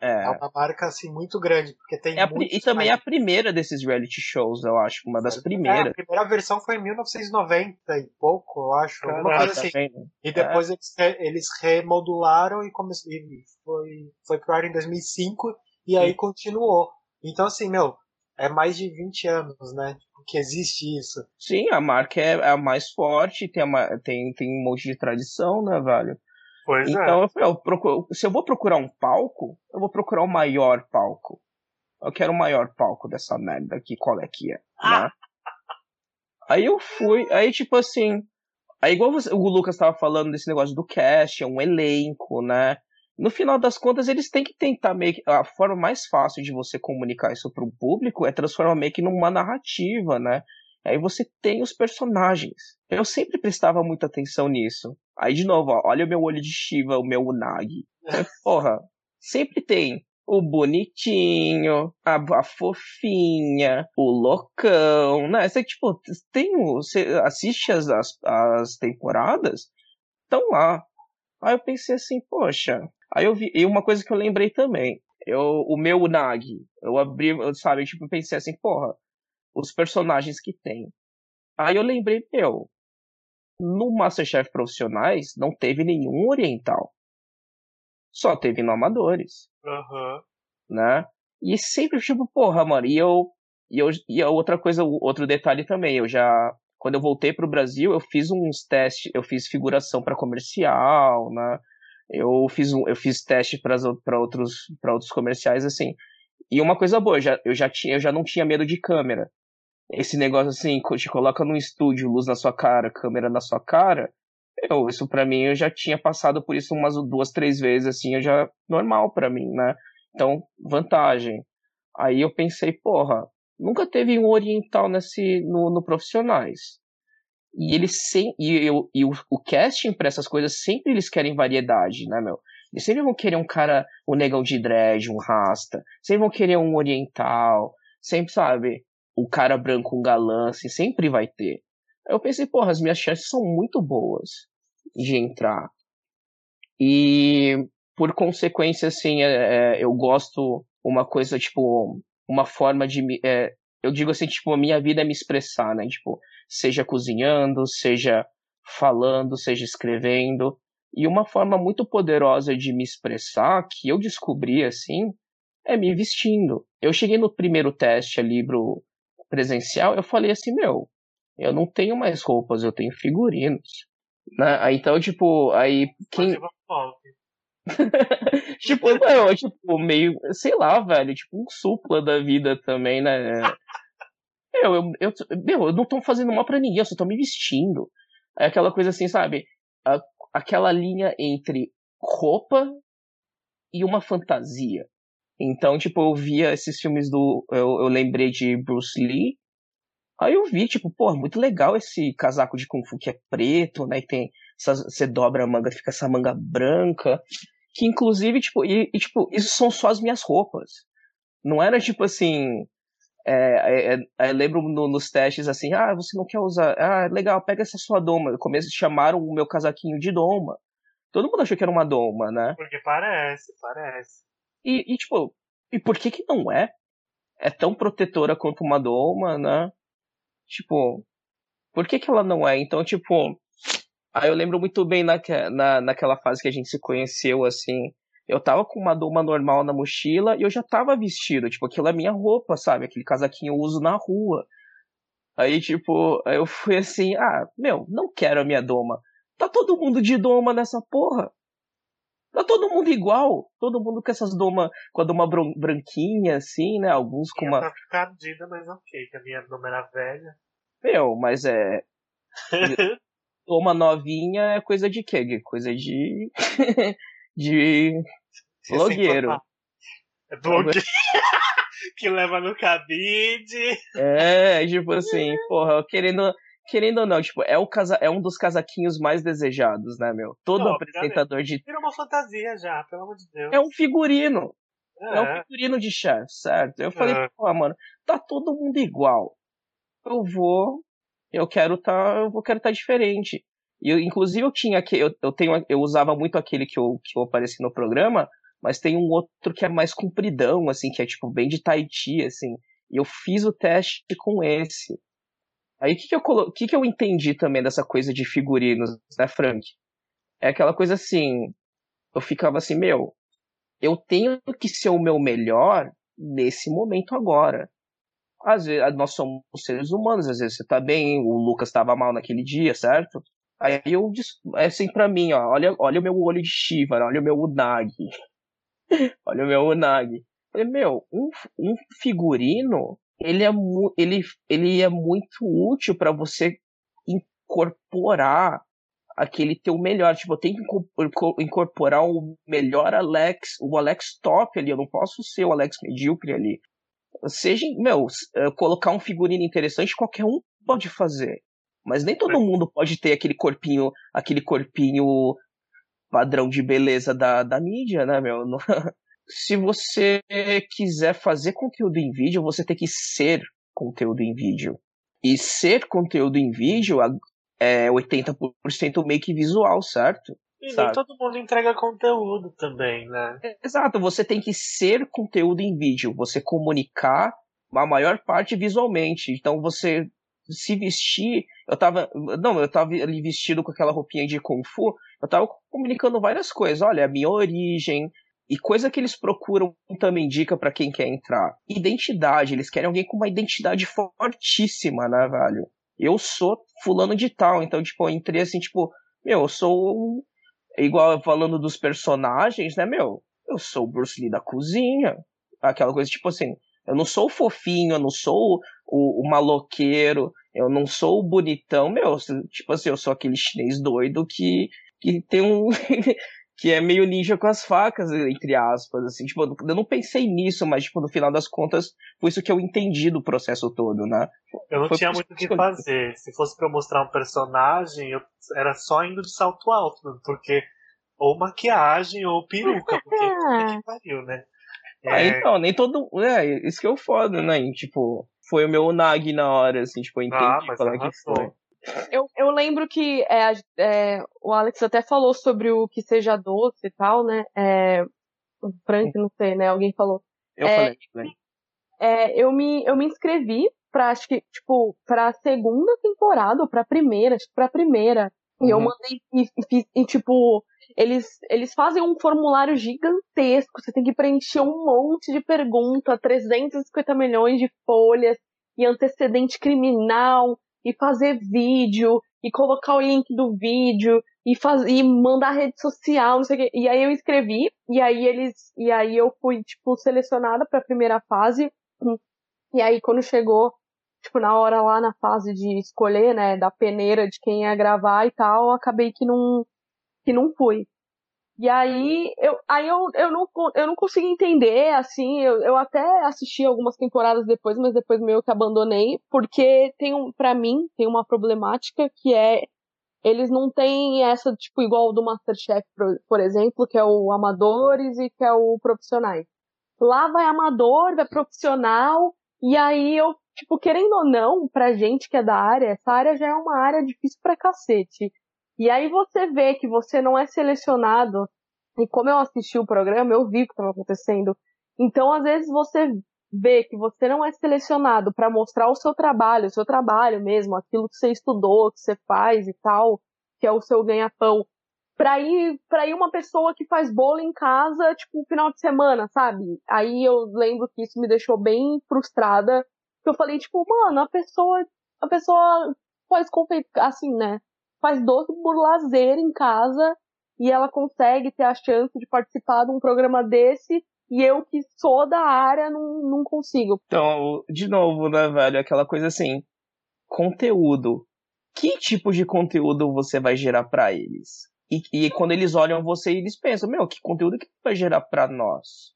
É É. uma marca assim muito grande, porque tem É muitos e também é a primeira desses reality shows, eu acho, uma das É, primeiras. a primeira versão foi em 1990 e pouco, eu acho. Alguma Caraca, coisa assim. Tá vendo? E depois eles, eles remodularam e, come... e foi, foi pro ar em 2005 e aí continuou. Então, assim, meu, é mais de 20 anos, né? Que existe isso. Sim, a marca é a mais forte, tem, a ma- tem, tem um monte de tradição, né, velho? Pois é. Então, eu falei, eu procuro- se eu vou procurar um palco, eu vou procurar o maior palco. Eu quero o maior palco dessa merda aqui, qual é que é, né? Aí eu fui, aí tipo assim, aí igual você- o Lucas tava falando desse negócio do cast, é um elenco, né? No final das contas, eles têm que tentar meio que. A forma mais fácil de você comunicar isso pro público é transformar meio que numa narrativa, né? Aí você tem os personagens. Eu sempre prestava muita atenção nisso. Aí, de novo, ó, olha o meu olho de Shiva, o meu Unagi. É, Porra, sempre tem o bonitinho, a, a fofinha, o loucão, né? Você, tipo, tem o, você assiste as, as, as temporadas, estão lá. Aí eu pensei assim, poxa. Aí eu vi, e uma coisa que eu lembrei também, eu, o meu Unagi, eu abri, eu, sabe, tipo, pensei assim, porra, os personagens que tem. Aí eu lembrei, meu, no Masterchef Profissionais não teve nenhum oriental. Só teve no Amadores, Aham. né? E sempre, tipo, porra, mano, e eu. E, eu, e a outra coisa, outro detalhe também, eu já. Quando eu voltei pro Brasil, eu fiz uns testes, eu fiz figuração para comercial, né? Eu fiz, um, eu fiz teste para outros, pra outros comerciais, assim. E uma coisa boa, eu já, eu, já tinha, eu já não tinha medo de câmera. Esse negócio assim, te coloca num estúdio, luz na sua cara, câmera na sua cara. Eu, isso para mim, eu já tinha passado por isso umas duas, três vezes, assim, eu já. Normal para mim, né? Então, vantagem. Aí eu pensei, porra, nunca teve um oriental nesse, no, no Profissionais. E eles sem, e, eu, e o, o casting pra essas coisas sempre eles querem variedade, né, meu? Eles sempre vão querer um cara, um negão de dread, um rasta. Sempre vão querer um oriental. Sempre, sabe? O cara branco, um galã, assim, sempre vai ter. Eu pensei, porra, as minhas chances são muito boas de entrar. E, por consequência, assim, é, é, eu gosto uma coisa, tipo, uma forma de me. é, eu digo assim, tipo, a minha vida é me expressar, né? Tipo, seja cozinhando, seja falando, seja escrevendo. E uma forma muito poderosa de me expressar, que eu descobri assim, é me vestindo. Eu cheguei no primeiro teste ali pro presencial, eu falei assim, meu, eu não tenho mais roupas, eu tenho figurinos. Né? Aí, então, tipo, aí quem. tipo, não, tipo, meio, sei lá, velho, tipo um supla da vida também, né? Meu, eu, eu, meu, eu não tô fazendo mal pra ninguém, eu só tô me vestindo. É aquela coisa assim, sabe? A, aquela linha entre roupa e uma fantasia. Então, tipo, eu via esses filmes do. Eu, eu lembrei de Bruce Lee. Aí eu vi, tipo, pô, muito legal esse casaco de Kung Fu que é preto, né? E tem. Você dobra a manga, fica essa manga branca. Que inclusive, tipo, e, e tipo, isso são só as minhas roupas. Não era tipo assim. É, é, é, lembro no, nos testes assim, ah, você não quer usar. Ah, legal, pega essa sua doma. No começo chamaram o meu casaquinho de doma. Todo mundo achou que era uma doma, né? Porque parece, parece. E, e tipo, e por que que não é? É tão protetora quanto uma doma, né? Tipo, por que que ela não é? Então, tipo, aí eu lembro muito bem na, na, naquela fase que a gente se conheceu, assim, eu tava com uma doma normal na mochila e eu já tava vestido, tipo, aquilo é minha roupa, sabe? Aquele casaquinho eu uso na rua. Aí, tipo, eu fui assim, ah, meu, não quero a minha doma. Tá todo mundo de doma nessa porra. Tá todo mundo igual. Todo mundo com essas doma, com a doma branquinha, assim, né? Alguns com uma. Tá ficadinha, mas ok, que a minha doma era velha. Meu, mas é. doma novinha é coisa de quê? Coisa de. De blogueiro. É blogueiro. que leva no cabide. É, tipo assim, porra, querendo, querendo ou não, tipo, é, o casa, é um dos casaquinhos mais desejados, né, meu? Todo não, apresentador de. Vira uma fantasia já, pelo amor de Deus. É um figurino. É, é um figurino de chefe, certo? Eu falei, é. pô, mano, tá todo mundo igual. Eu vou. Eu quero tá. Eu quero tá diferente. E eu, inclusive eu tinha que eu, eu tenho eu usava muito aquele que eu, que eu apareci no programa, mas tem um outro que é mais compridão, assim, que é tipo bem de Tahiti, assim. E eu fiz o teste com esse. Aí o que, que, eu colo... que, que eu entendi também dessa coisa de figurinos, né, Frank? É aquela coisa assim, eu ficava assim, meu, eu tenho que ser o meu melhor nesse momento agora. Às vezes, nós somos seres humanos, às vezes você tá bem, o Lucas estava mal naquele dia, certo? Aí eu, é assim pra mim, ó, olha, olha o meu olho de Shiva, olha o meu Unagi. olha o meu Unagi. Falei, meu, um, um figurino, ele é, ele, ele é muito útil para você incorporar aquele teu melhor. Tipo, eu tenho que incorporar o melhor Alex, o Alex top ali. Eu não posso ser o Alex medíocre ali. Seja, meu, eh, colocar um figurino interessante, qualquer um pode fazer. Mas nem todo mundo pode ter aquele corpinho, aquele corpinho padrão de beleza da, da mídia, né, meu? Se você quiser fazer conteúdo em vídeo, você tem que ser conteúdo em vídeo. E ser conteúdo em vídeo é 80% make visual, certo? E nem todo mundo entrega conteúdo também, né? Exato, você tem que ser conteúdo em vídeo, você comunicar a maior parte visualmente. Então você se vestir. Eu tava. Não, eu tava ali vestido com aquela roupinha de Kung Fu. Eu tava comunicando várias coisas. Olha, a minha origem. E coisa que eles procuram também dica para quem quer entrar. Identidade. Eles querem alguém com uma identidade fortíssima, né, velho? Eu sou fulano de tal. Então, tipo, eu entrei assim, tipo, meu, eu sou. Igual falando dos personagens, né, meu? Eu sou o Bruce Lee da cozinha. Aquela coisa, tipo assim, eu não sou fofinho, eu não sou o, o maloqueiro, eu não sou o bonitão, meu, tipo assim, eu sou aquele chinês doido que, que tem um. que é meio ninja com as facas, entre aspas, assim, tipo, eu não pensei nisso, mas, tipo, no final das contas, foi isso que eu entendi do processo todo, né? Eu não foi tinha muito o que fazer. Se fosse pra eu mostrar um personagem, eu era só indo de salto alto, porque ou maquiagem ou peruca, porque que pariu, né? Ah, é... então, nem todo. É, isso que é o foda, né? tipo, foi o meu Nag na hora, assim, tipo, eu entendi ah, falar que foi. Eu, eu lembro que é, é, o Alex até falou sobre o que seja doce e tal, né? É, o Frank, não sei, né? Alguém falou. Eu é, falei, É, eu, me, eu me inscrevi pra, acho que, tipo, pra segunda temporada, ou pra primeira, acho que pra primeira. E eu mandei e, e fiz- e, tipo, eles, eles fazem um formulário gigantesco, você tem que preencher um monte de pergunta, 350 milhões de folhas, e antecedente criminal, e fazer vídeo, e colocar o link do vídeo, e, faz, e mandar rede social, não sei o quê. E aí eu escrevi, e aí eles, e aí eu fui, tipo, selecionada pra primeira fase, e aí quando chegou tipo, na hora lá na fase de escolher, né, da peneira de quem ia gravar e tal, acabei que não, que não fui. E aí, eu, aí eu, eu, não, eu não consegui entender, assim, eu, eu até assisti algumas temporadas depois, mas depois meio que abandonei, porque tem um, pra mim, tem uma problemática que é, eles não têm essa, tipo, igual do Masterchef, por, por exemplo, que é o amadores e que é o profissionais. Lá vai amador, vai profissional, e aí eu, tipo, querendo ou não, pra gente que é da área, essa área já é uma área difícil pra cacete. E aí você vê que você não é selecionado, e como eu assisti o programa, eu vi o que estava acontecendo. Então, às vezes, você vê que você não é selecionado pra mostrar o seu trabalho, o seu trabalho mesmo, aquilo que você estudou, que você faz e tal, que é o seu ganha-pão. Pra ir, pra ir uma pessoa que faz bolo em casa, tipo, no final de semana, sabe? Aí eu lembro que isso me deixou bem frustrada. Que eu falei, tipo, mano, a pessoa, a pessoa faz assim, né? Faz doce por lazer em casa e ela consegue ter a chance de participar de um programa desse e eu que sou da área não, não consigo. Então, de novo, né, velho? Aquela coisa assim. Conteúdo. Que tipo de conteúdo você vai gerar pra eles? E, e quando eles olham você, eles pensam: Meu, que conteúdo que vai gerar pra nós?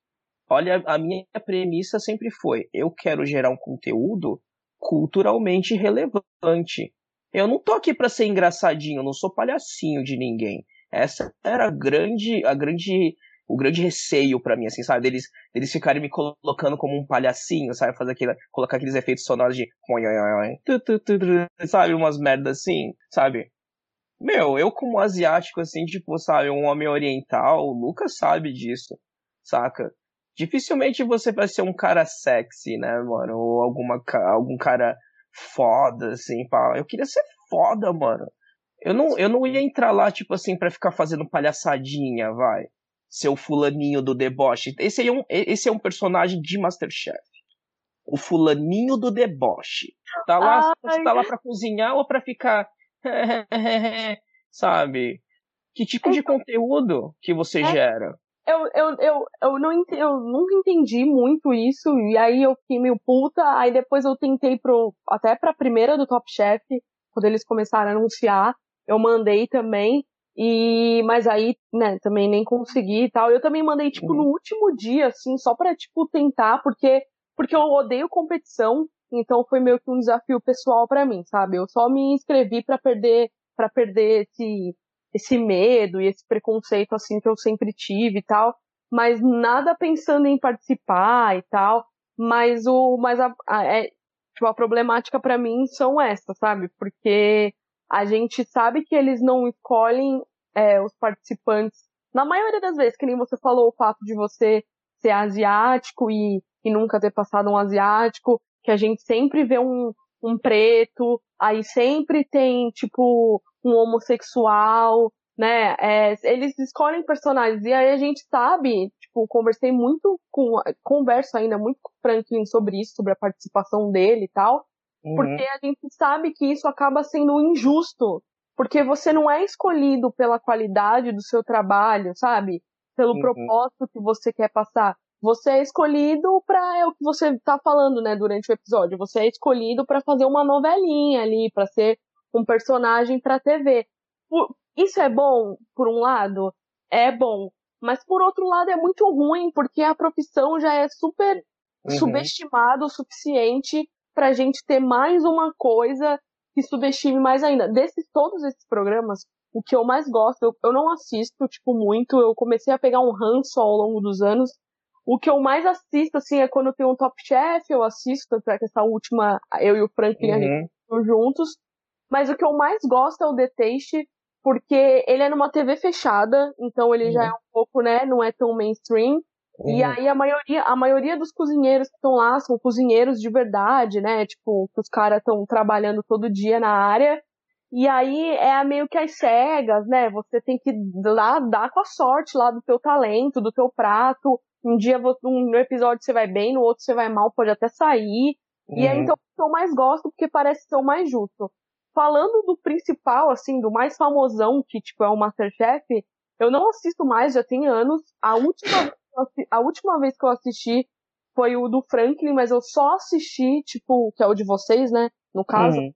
Olha, a minha premissa sempre foi: eu quero gerar um conteúdo culturalmente relevante. Eu não tô aqui pra ser engraçadinho, não sou palhacinho de ninguém. Essa era a grande, a grande, o grande receio pra mim, assim, sabe? Deles, deles ficarem me colocando como um palhacinho, sabe? Fazer aquele, colocar aqueles efeitos sonoros de, sabe? Umas merdas assim, sabe? Meu, eu como asiático, assim, tipo, sabe, um homem oriental, o Lucas sabe disso, saca? Dificilmente você vai ser um cara sexy, né, mano? Ou alguma, algum cara foda, assim, pá. Eu queria ser foda, mano. Eu não, eu não ia entrar lá, tipo assim, pra ficar fazendo palhaçadinha, vai. Seu fulaninho do deboche. Esse é um, esse é um personagem de Masterchef. O fulaninho do deboche. Tá lá, Ai. você tá lá pra cozinhar ou pra ficar... sabe? Que tipo de conteúdo que você É. gera? Eu, eu, eu, eu, não eu nunca entendi muito isso, e aí eu fiquei meio puta, aí depois eu tentei pro, até pra primeira do Top Chef, quando eles começaram a anunciar, eu mandei também, e, mas aí, né, também nem consegui e tal, eu também mandei, tipo, no último dia, assim, só pra, tipo, tentar, porque, porque eu odeio competição, então foi meio que um desafio pessoal pra mim, sabe, eu só me inscrevi pra perder, pra perder esse, esse medo e esse preconceito assim que eu sempre tive e tal, mas nada pensando em participar e tal, mas o mas a, a, é, tipo, a problemática pra mim são essas, sabe? Porque a gente sabe que eles não escolhem é, os participantes. Na maioria das vezes, que nem você falou o fato de você ser asiático e, e nunca ter passado um asiático, que a gente sempre vê um, um preto, aí sempre tem, tipo, um homossexual, né? É, eles escolhem personagens. E aí a gente sabe, tipo, conversei muito com. Converso ainda muito com o Franklin sobre isso, sobre a participação dele e tal. Uhum. Porque a gente sabe que isso acaba sendo injusto. Porque você não é escolhido pela qualidade do seu trabalho, sabe? Pelo Uhum. propósito que você quer passar. Você é escolhido para é o que você tá falando, né, durante o episódio. Você é escolhido para fazer uma novelinha ali, para ser um personagem para TV. Por- Isso é bom, por um lado? É bom. Mas por outro lado é muito ruim, porque a profissão já é super Uhum. subestimada o suficiente pra gente ter mais uma coisa que subestime mais ainda. Desses todos esses programas, o que eu mais gosto, eu, eu não assisto, tipo, muito, eu comecei a pegar um ranço ao longo dos anos. O que eu mais assisto, assim, é quando tem um Top Chef, eu assisto, tanto é que essa última, eu e o Franklin, Uhum. juntos. Mas o que eu mais gosto é o The Taste, porque ele é numa TV fechada, então ele já Uhum. é um pouco, né, não é tão mainstream. E Uhum. aí a maioria, a maioria dos cozinheiros que estão lá são cozinheiros de verdade, né? Tipo, que os caras estão trabalhando todo dia na área. E aí é meio que as cegas, né? Você tem que lá dar com a sorte lá do teu talento, do teu prato. Um dia um episódio você vai bem, no outro você vai mal, pode até sair. Uhum. E é então que eu mais gosto porque parece ser o mais justo. Falando do principal, assim, do mais famosão, que tipo é o Masterchef, eu não assisto mais, já tem anos. A última, a última vez que eu assisti foi o do Franklin, mas eu só assisti, tipo, que é o de vocês, né? No caso, uhum.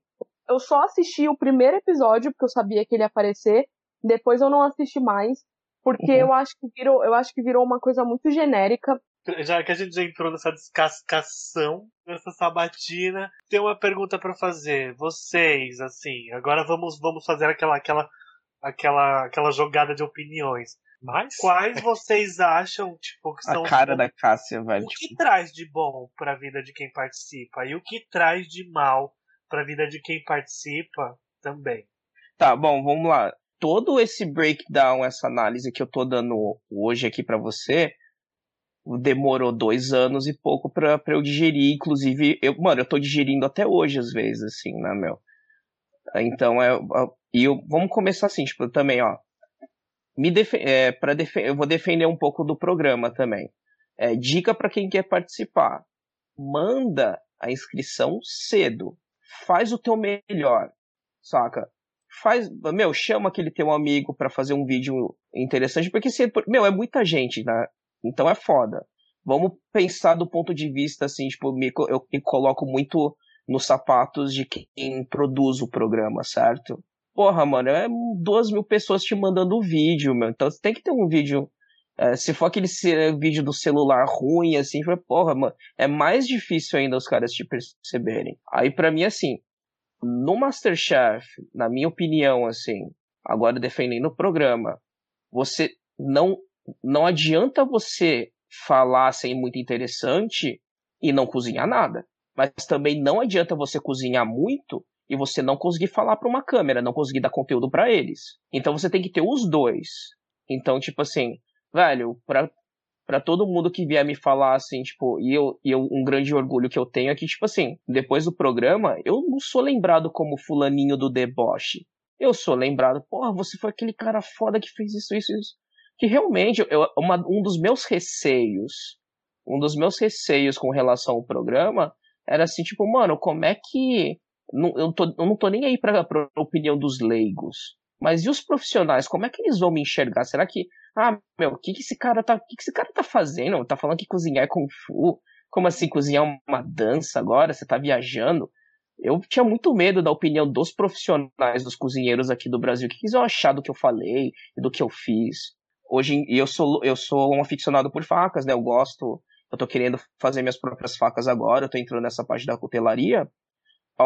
eu só assisti o primeiro episódio, porque eu sabia que ele ia aparecer. Depois eu não assisti mais, porque uhum. eu acho que virou, eu acho que virou uma coisa muito genérica. Já que a gente já entrou nessa descascação, nessa sabatina, tem uma pergunta para fazer. Vocês, assim, agora vamos vamos fazer aquela aquela aquela aquela jogada de opiniões. Mas quais vocês acham, tipo, que são. A cara da Cássia, velho. O que tipo... traz de bom pra vida de quem participa? E o que traz de mal pra vida de quem participa também? Tá, bom, vamos lá. Todo esse breakdown, essa análise que eu tô dando hoje aqui para você, demorou dois anos e pouco pra, pra eu digerir. Inclusive, eu, mano, eu tô digerindo até hoje, às vezes, assim, né, meu? Então, é. E eu, vamos começar assim, tipo, também, ó me def é, para def eu vou defender um pouco do programa também. É, dica para quem quer participar: manda a inscrição cedo. Faz o teu melhor, saca? Faz, meu, chama aquele teu amigo para fazer um vídeo interessante, porque se, meu, é muita gente, né? Então é foda. Vamos pensar do ponto de vista assim, tipo, me, eu me coloco muito nos sapatos de quem produz o programa, certo? porra, mano, é duas mil pessoas te mandando vídeo, meu. Então você tem que ter um vídeo. É, se for aquele vídeo do celular ruim, assim, porra, mano, é mais difícil ainda os caras te perceberem. Aí para mim, assim, no Masterchef, na minha opinião, assim, agora defendendo o programa, você não, não adianta você falar sem muito interessante e não cozinhar nada. Mas também não adianta você cozinhar muito e você não conseguir falar para uma câmera, não conseguir dar conteúdo para eles. Então você tem que ter os dois. Então, tipo assim, velho, pra, pra todo mundo que vier me falar assim, tipo, e eu, e eu um grande orgulho que eu tenho é que, tipo assim, depois do programa, eu não sou lembrado como fulaninho do deboche. Eu sou lembrado, porra, você foi aquele cara foda que fez isso, isso, isso. Que realmente, eu, uma, um dos meus receios, um dos meus receios com relação ao programa era assim, tipo, mano, como é que não, eu, tô, eu não tô nem aí pra, pra opinião dos leigos. Mas e os profissionais? Como é que eles vão me enxergar? Será que, ah, meu, o que, que esse cara tá, que, que esse cara tá fazendo? Tá falando que cozinhar é kung fu? Como assim cozinhar uma dança agora? Você tá viajando? Eu tinha muito medo da opinião dos profissionais, dos cozinheiros aqui do Brasil. O que eles vão achar do que eu falei do que eu fiz? Hoje eu sou eu sou um aficionado por facas, né? Eu gosto, eu tô querendo fazer minhas próprias facas agora, eu tô entrando nessa parte da cutelaria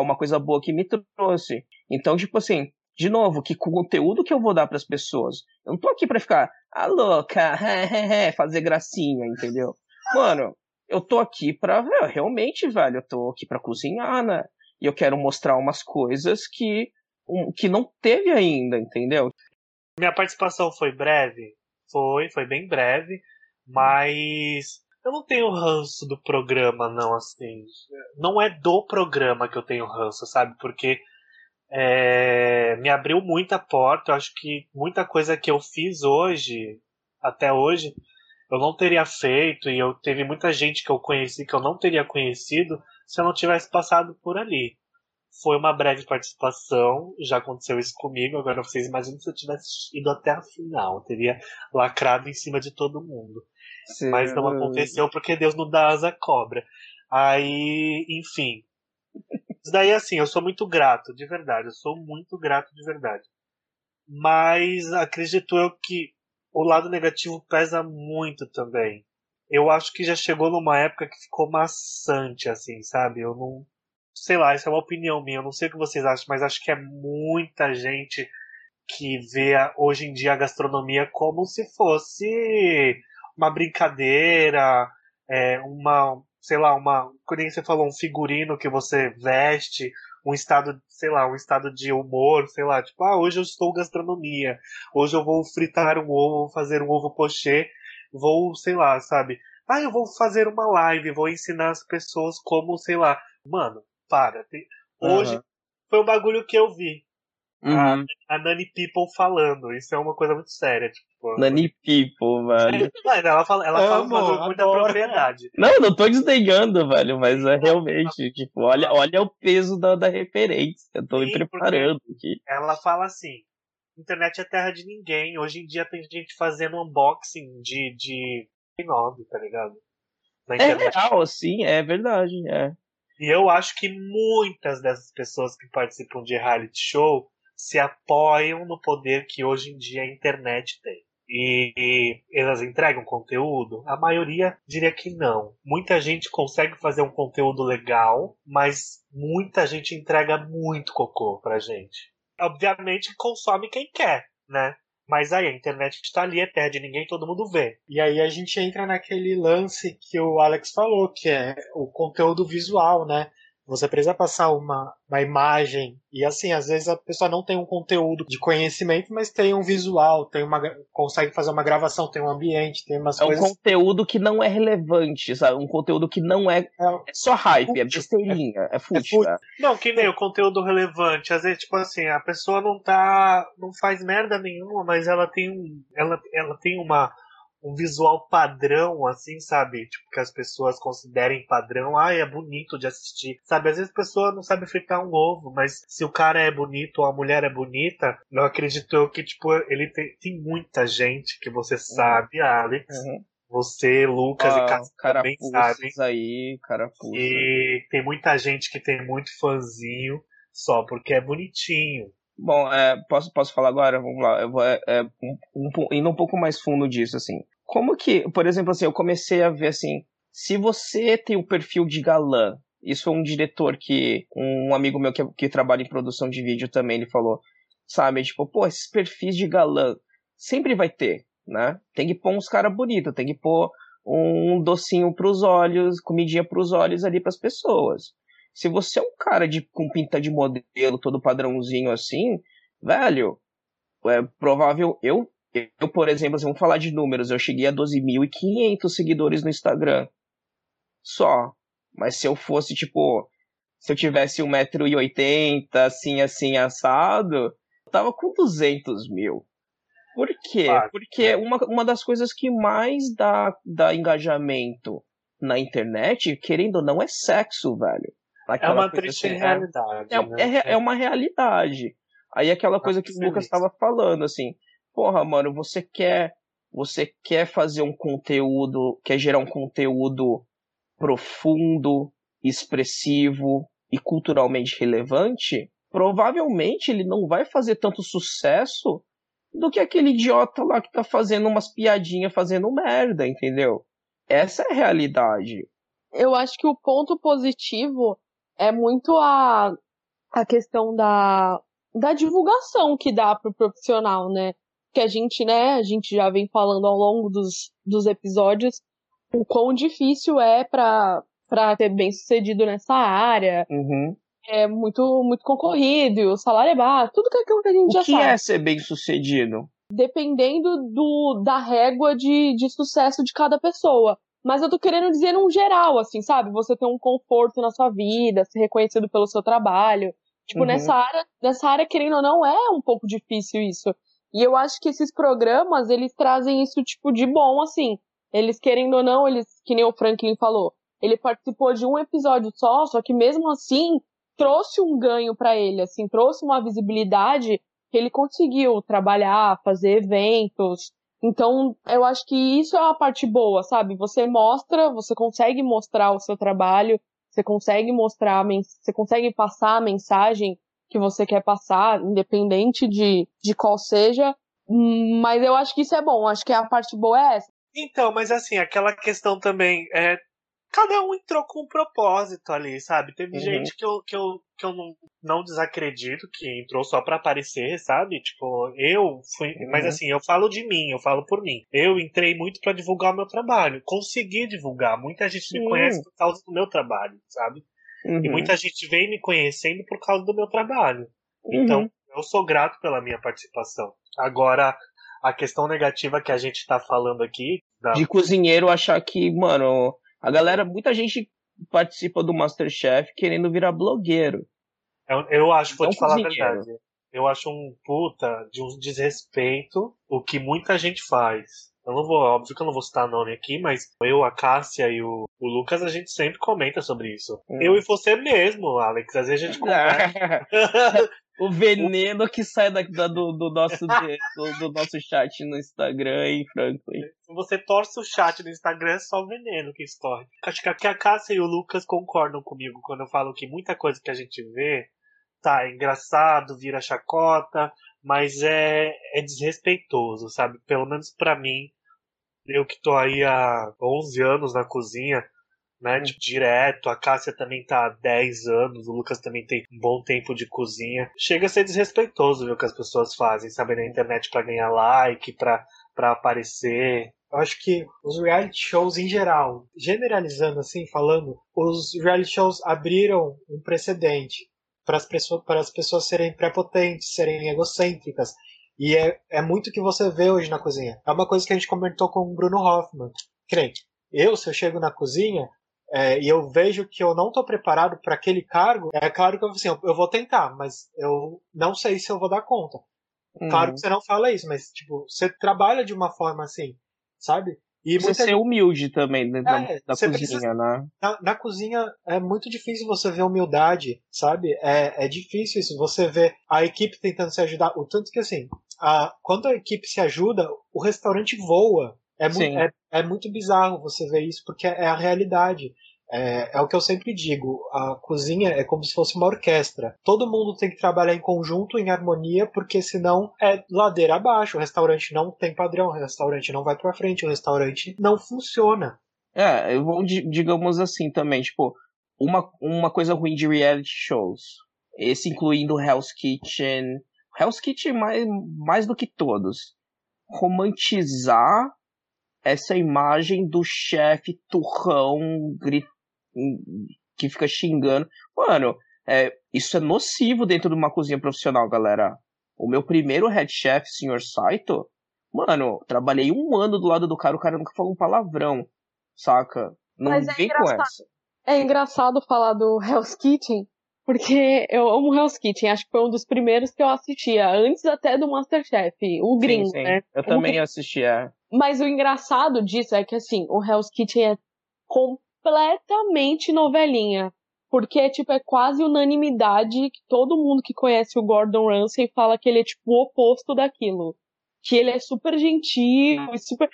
uma coisa boa que me trouxe. Então, tipo assim, de novo, que conteúdo que eu vou dar para as pessoas? Eu não tô aqui para ficar, ah, louca, fazer gracinha, entendeu? Mano, eu tô aqui pra, realmente, velho, eu tô aqui pra cozinhar, né? E eu quero mostrar umas coisas que, um, que não teve ainda, entendeu? Minha participação foi breve, foi, foi bem breve, mas eu não tenho ranço do programa, não, assim. Não é do programa que eu tenho ranço, sabe? Porque é, me abriu muita porta. Eu acho que muita coisa que eu fiz hoje, até hoje, eu não teria feito. E eu teve muita gente que eu conheci que eu não teria conhecido se eu não tivesse passado por ali. Foi uma breve participação, já aconteceu isso comigo. Agora vocês imaginam se eu tivesse ido até a final. Eu teria lacrado em cima de todo mundo. Sim. Mas não aconteceu porque Deus não dá asa à cobra. Aí, enfim. Isso daí, assim, eu sou muito grato, de verdade. Eu sou muito grato de verdade. Mas acredito eu que o lado negativo pesa muito também. Eu acho que já chegou numa época que ficou maçante, assim, sabe? Eu não. Sei lá, isso é uma opinião minha. Eu não sei o que vocês acham, mas acho que é muita gente que vê hoje em dia a gastronomia como se fosse uma brincadeira, é, uma, sei lá, uma, como você falou, um figurino que você veste, um estado, sei lá, um estado de humor, sei lá, tipo, ah, hoje eu estou gastronomia, hoje eu vou fritar um ovo, vou fazer um ovo pochê, vou, sei lá, sabe? Ah, eu vou fazer uma live, vou ensinar as pessoas como, sei lá. Mano, para. Tem... Hoje uhum. foi um bagulho que eu vi. Uhum. a Nani People falando. Isso é uma coisa muito séria. Tipo, Nani People, velho. Mas ela fala, ela fala Amo, com muita adoro. propriedade. Não, não tô desdenhando, velho, mas é realmente, tipo, olha, olha o peso da, da referência. Eu tô me Sim, porque- preparando aqui. Ela fala assim: internet é terra de ninguém. Hoje em dia tem gente fazendo unboxing de, de 9, tá ligado? É real, assim, é verdade, é. E eu acho que muitas dessas pessoas que participam de reality show se apoiam no poder que hoje em dia a internet tem. E, e elas entregam conteúdo? A maioria diria que não. Muita gente consegue fazer um conteúdo legal, mas muita gente entrega muito cocô pra gente. Obviamente consome quem quer, né? Mas aí a internet está ali, é terra de ninguém, todo mundo vê. E aí a gente entra naquele lance que o Alex falou, que é o conteúdo visual, né? Você precisa passar uma, uma imagem, e assim, às vezes a pessoa não tem um conteúdo de conhecimento, mas tem um visual, tem uma, consegue fazer uma gravação, tem um ambiente, tem umas É um coisas. conteúdo que não é relevante, sabe? Um conteúdo que não é. É, É só hype, é besteirinha, é fútil. fútil. né? Não, que nem o conteúdo relevante. Às vezes, tipo assim, a pessoa não tá. não faz merda nenhuma, mas ela tem um. Ela, ela tem uma. Um visual padrão, assim, sabe? Tipo, que as pessoas considerem padrão. Ai, é bonito de assistir. Sabe, às vezes a pessoa não sabe fritar um ovo, mas se o cara é bonito ou a mulher é bonita, eu acredito que, tipo, ele tem, tem muita gente que você sabe, Alex. Uhum. Você, Lucas e Ah, Cássio também sabem. carapuças aí, carapuça. E tem muita gente que tem muito fãzinho só porque é bonitinho. Bom, é, posso, posso falar agora? Vamos lá. Eu vou é, é, um, um, indo um pouco mais fundo disso, assim. Como que, por exemplo, assim, eu comecei a ver assim, se você tem um perfil de galã, isso é um diretor que, um amigo meu que, que trabalha em produção de vídeo também, ele falou, sabe, tipo, pô, esses perfis de galã sempre vai ter, né? Tem que pôr uns caras bonitos, tem que pôr um docinho pros olhos, comidinha pros olhos ali pras pessoas. Se você é um cara de, com pinta de modelo, todo padrãozinho assim, velho, é provável. Eu, eu por exemplo, assim, vamos falar de números, eu cheguei a 12.500 seguidores no Instagram. Só. Mas se eu fosse, tipo, se eu tivesse 1,80m, assim, assim, assado, eu tava com 200 mil. Por quê? Claro. Porque uma, uma das coisas que mais dá, dá engajamento na internet, querendo ou não, é sexo, velho. É Aquela uma coisa triste assim, é- realidade. é, né? é, é uma realidade. Aí aquela coisa que o. Lucas estava falando, assim, porra, mano, você quer, você quer fazer um conteúdo, quer gerar um conteúdo profundo, expressivo e culturalmente relevante, provavelmente ele não vai fazer tanto sucesso do que aquele idiota lá que tá fazendo umas piadinhas fazendo merda, entendeu? Essa é a realidade. eu acho que o ponto positivo é muito a, a questão da, da divulgação que dá pro profissional, né? Que a gente, né, a gente já vem falando ao longo dos, dos episódios o quão difícil é pra, pra ser bem sucedido nessa área. Uhum. É muito, muito concorrido, o salário é baixo, tudo que aquilo que a gente O já que sabe. é ser bem sucedido? dependendo do, da régua de, de sucesso de cada pessoa. Mas eu tô querendo dizer num geral, assim, sabe? Você ter um conforto na sua vida, ser reconhecido pelo seu trabalho. Tipo, Uhum. nessa área, nessa área, querendo ou não, é um pouco difícil isso. E eu acho que esses programas, eles trazem isso, tipo, de bom, assim. Eles, querendo ou não, eles, que nem o Franklin falou, ele participou de um episódio só, só que mesmo assim, trouxe um ganho pra ele, assim, trouxe uma visibilidade que ele conseguiu trabalhar, fazer eventos. Então, eu acho que isso é a parte boa, sabe? Você mostra, você consegue mostrar o seu trabalho, você consegue mostrar, você consegue passar a mensagem que você quer passar, independente de, de qual seja. Hum, Mas eu acho que isso é bom, acho que a parte boa é essa. Então, mas assim, aquela questão também é. Cada um entrou com um propósito ali, sabe? Teve Uhum. gente que eu, que eu, que eu não, não desacredito que entrou só pra aparecer, sabe? Tipo, eu fui. Mas Uhum. assim, eu falo de mim, eu falo por mim. Eu entrei muito pra divulgar o meu trabalho. Consegui divulgar. Muita gente me Sim. conhece por causa do meu trabalho, sabe? E Uhum. muita gente vem me conhecendo por causa do meu trabalho. Então, Uhum. eu sou grato pela minha participação. Agora, a questão negativa que a gente tá falando aqui, da- de cozinheiro achar que, mano, a galera, muita gente participa do Masterchef querendo virar blogueiro. eu, eu acho, vou Não te falar a cozinheiro. verdade. eu acho um puta de um desrespeito o que muita gente faz. Eu não vou, óbvio que eu não vou citar nome aqui, mas eu, a Cássia e o, o Lucas, a gente sempre comenta sobre isso. Hum. Eu e você mesmo, Alex, às vezes a gente conversa. o veneno que sai da, da- do, do nosso, do, do nosso chat no Instagram, hein, Franklin? Se você torce o chat no Instagram, é só veneno que escorre. Acho que a Cássia e o Lucas concordam comigo quando eu falo que muita coisa que a gente vê tá é engraçado, vira chacota, mas é, é desrespeitoso, sabe? Pelo menos pra mim, eu que tô aí há 11 anos na cozinha, né? Tipo, direto. A Cássia também tá há 10 anos, o Lucas também tem um bom tempo de cozinha. Chega a ser desrespeitoso ver o que as pessoas fazem, sabe? Na internet pra ganhar like, pra, pra aparecer. Eu acho que os reality shows em geral, generalizando assim, falando, os reality shows abriram um precedente para as pessoas, para as pessoas serem prepotentes, serem egocêntricas. E é, é muito o que você vê hoje na cozinha. É uma coisa que a gente comentou com o Bruno Hoffman. Nem, eu, se eu chego na cozinha é, e eu vejo que eu não estou preparado para aquele cargo, é claro que eu, assim, eu, eu vou tentar, mas eu não sei se eu vou dar conta. Claro Uhum. que você não fala isso, mas tipo, você trabalha de uma forma assim, sabe? E Você ser humilde também dentro da- É, da você cozinha, precisa- né? na, na cozinha é muito difícil você ver humildade, sabe? É, é difícil isso. Você vê a equipe tentando se ajudar. O tanto que, assim, a, quando a equipe se ajuda, o restaurante voa. É, muito, é, é muito bizarro você ver isso, porque é a realidade. É, é o que eu sempre digo: a cozinha é como se fosse uma orquestra. Todo mundo tem que trabalhar em conjunto, em harmonia, porque senão é ladeira abaixo. O restaurante não tem padrão, o restaurante não vai pra frente, o restaurante não funciona. É, eu vou, di- digamos assim também, tipo, uma, uma coisa ruim de reality shows. Esse incluindo Hell's Kitchen. Hell's Kitchen mais, mais do que todos. Romantizar essa imagem do chefe turrão gri- que fica xingando. Mano, é, isso é nocivo dentro de uma cozinha profissional, galera. O meu primeiro head chef, Sr. Saito, mano, trabalhei um ano do lado do cara, o cara nunca falou um palavrão, saca? Não Mas é vem com engraçado. essa. É engraçado falar do Hell's Kitchen, porque eu amo Hell's Kitchen. Acho que foi um dos primeiros que eu assistia, antes até do Masterchef, o gringo, sim, sim. né? Eu também gringo. assisti, é. Mas o engraçado disso é que, assim, o Hell's Kitchen é completamente novelinha. Porque, tipo, é quase unanimidade que todo mundo que conhece o Gordon Ramsay fala que ele é, tipo, o oposto daquilo. Que ele é super gentil e super...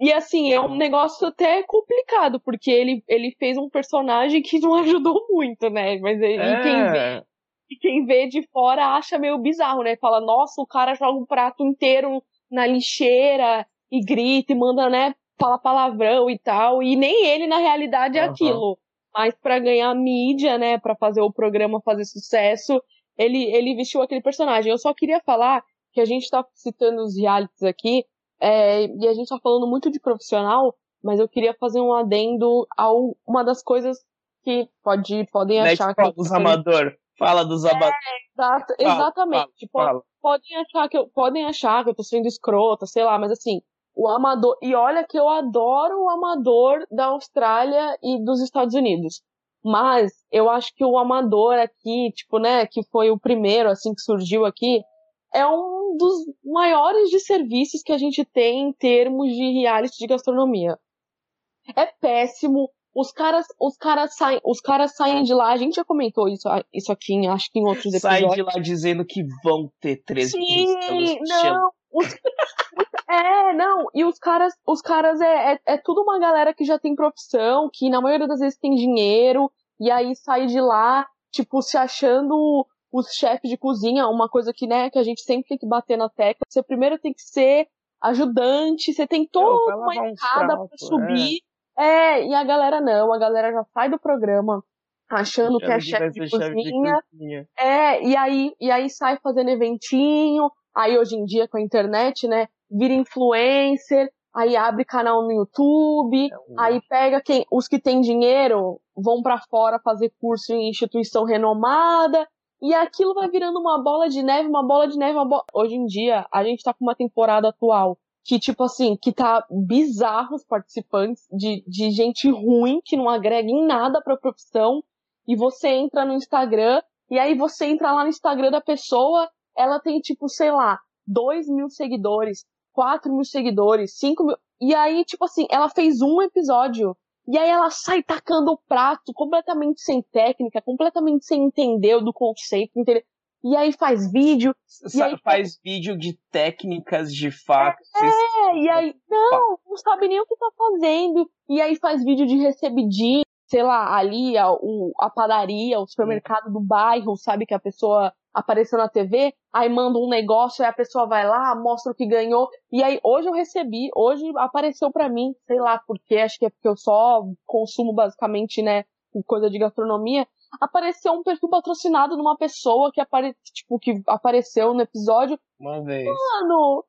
E, assim, é um negócio até complicado, porque ele, ele fez um personagem que não ajudou muito, né? Mas e quem vê É, e quem vê de fora acha meio bizarro, né? Fala, nossa, o cara joga um prato inteiro na lixeira e grita e manda, né, fala palavrão e tal. E nem ele, na realidade, é Aham. aquilo. Mas pra ganhar mídia, né, pra fazer o programa fazer sucesso, ele, ele vestiu aquele personagem. Eu só queria falar que a gente tá citando os realities aqui, é, e a gente tá falando muito de profissional, mas eu queria fazer um adendo a uma das coisas que pode, podem achar pau que dos amador. Fala dos amadores. Exato, exatamente. Po- Fala. podem achar que eu podem achar que eu tô sendo escrota, sei lá, mas assim, o amador, e olha que eu adoro o amador da Austrália e dos Estados Unidos. Mas eu acho que o amador aqui, tipo, né, que foi o primeiro assim que surgiu aqui, é um dos maiores de serviços que a gente tem em termos de reality de gastronomia. É péssimo. Os caras, os caras saem, os caras saem de lá. A gente já comentou isso, isso aqui, em- acho que em outros episódios. de lá dizendo que vão ter três Sim, não. os- é, não. E os caras, os caras é, é, é tudo uma galera que já tem profissão, que na maioria das vezes tem dinheiro, e aí sai de lá, tipo, se achando os chefes de cozinha, uma coisa que, né, que a gente sempre tem que bater na tecla. Você primeiro tem que ser ajudante, você tem toda uma escada pra pratos, subir. É. e a galera não, a galera já sai do programa achando que é chefe de chefe de cozinha. cozinha. É, e aí, e aí sai fazendo eventinho, aí hoje em dia com a internet, né, vira influencer, aí abre canal no YouTube, aí pega quem, os que têm dinheiro, vão pra fora fazer curso em instituição renomada, e aquilo vai virando uma bola de neve, uma bola de neve, uma bola... Hoje em dia, a gente tá com uma temporada atual que, tipo assim, que tá bizarro os participantes, de, de gente ruim, que não agrega em nada pra profissão, e você entra no Instagram, e aí você entra lá no Instagram da pessoa, ela tem, tipo, sei lá, 2 mil seguidores, 4 mil seguidores, 5 mil. E aí, tipo assim, ela fez um episódio. E aí ela sai tacando o prato completamente sem técnica, completamente sem entender do conceito, entendeu? E aí faz vídeo. E aí faz vídeo de técnicas de fato. É, e aí, não, não sabe nem o que tá fazendo. E aí faz vídeo de recebidinho, sei lá, ali a, o, a padaria, o supermercado do bairro, sabe que a pessoa apareceu na TV, aí manda um negócio, aí a pessoa vai lá, mostra o que ganhou, e aí hoje eu recebi, hoje apareceu para mim, sei lá porque, acho que é porque eu só consumo basicamente, né, coisa de gastronomia, apareceu um perfil patrocinado numa pessoa que, apare, tipo, que apareceu no episódio. Uma. Mano,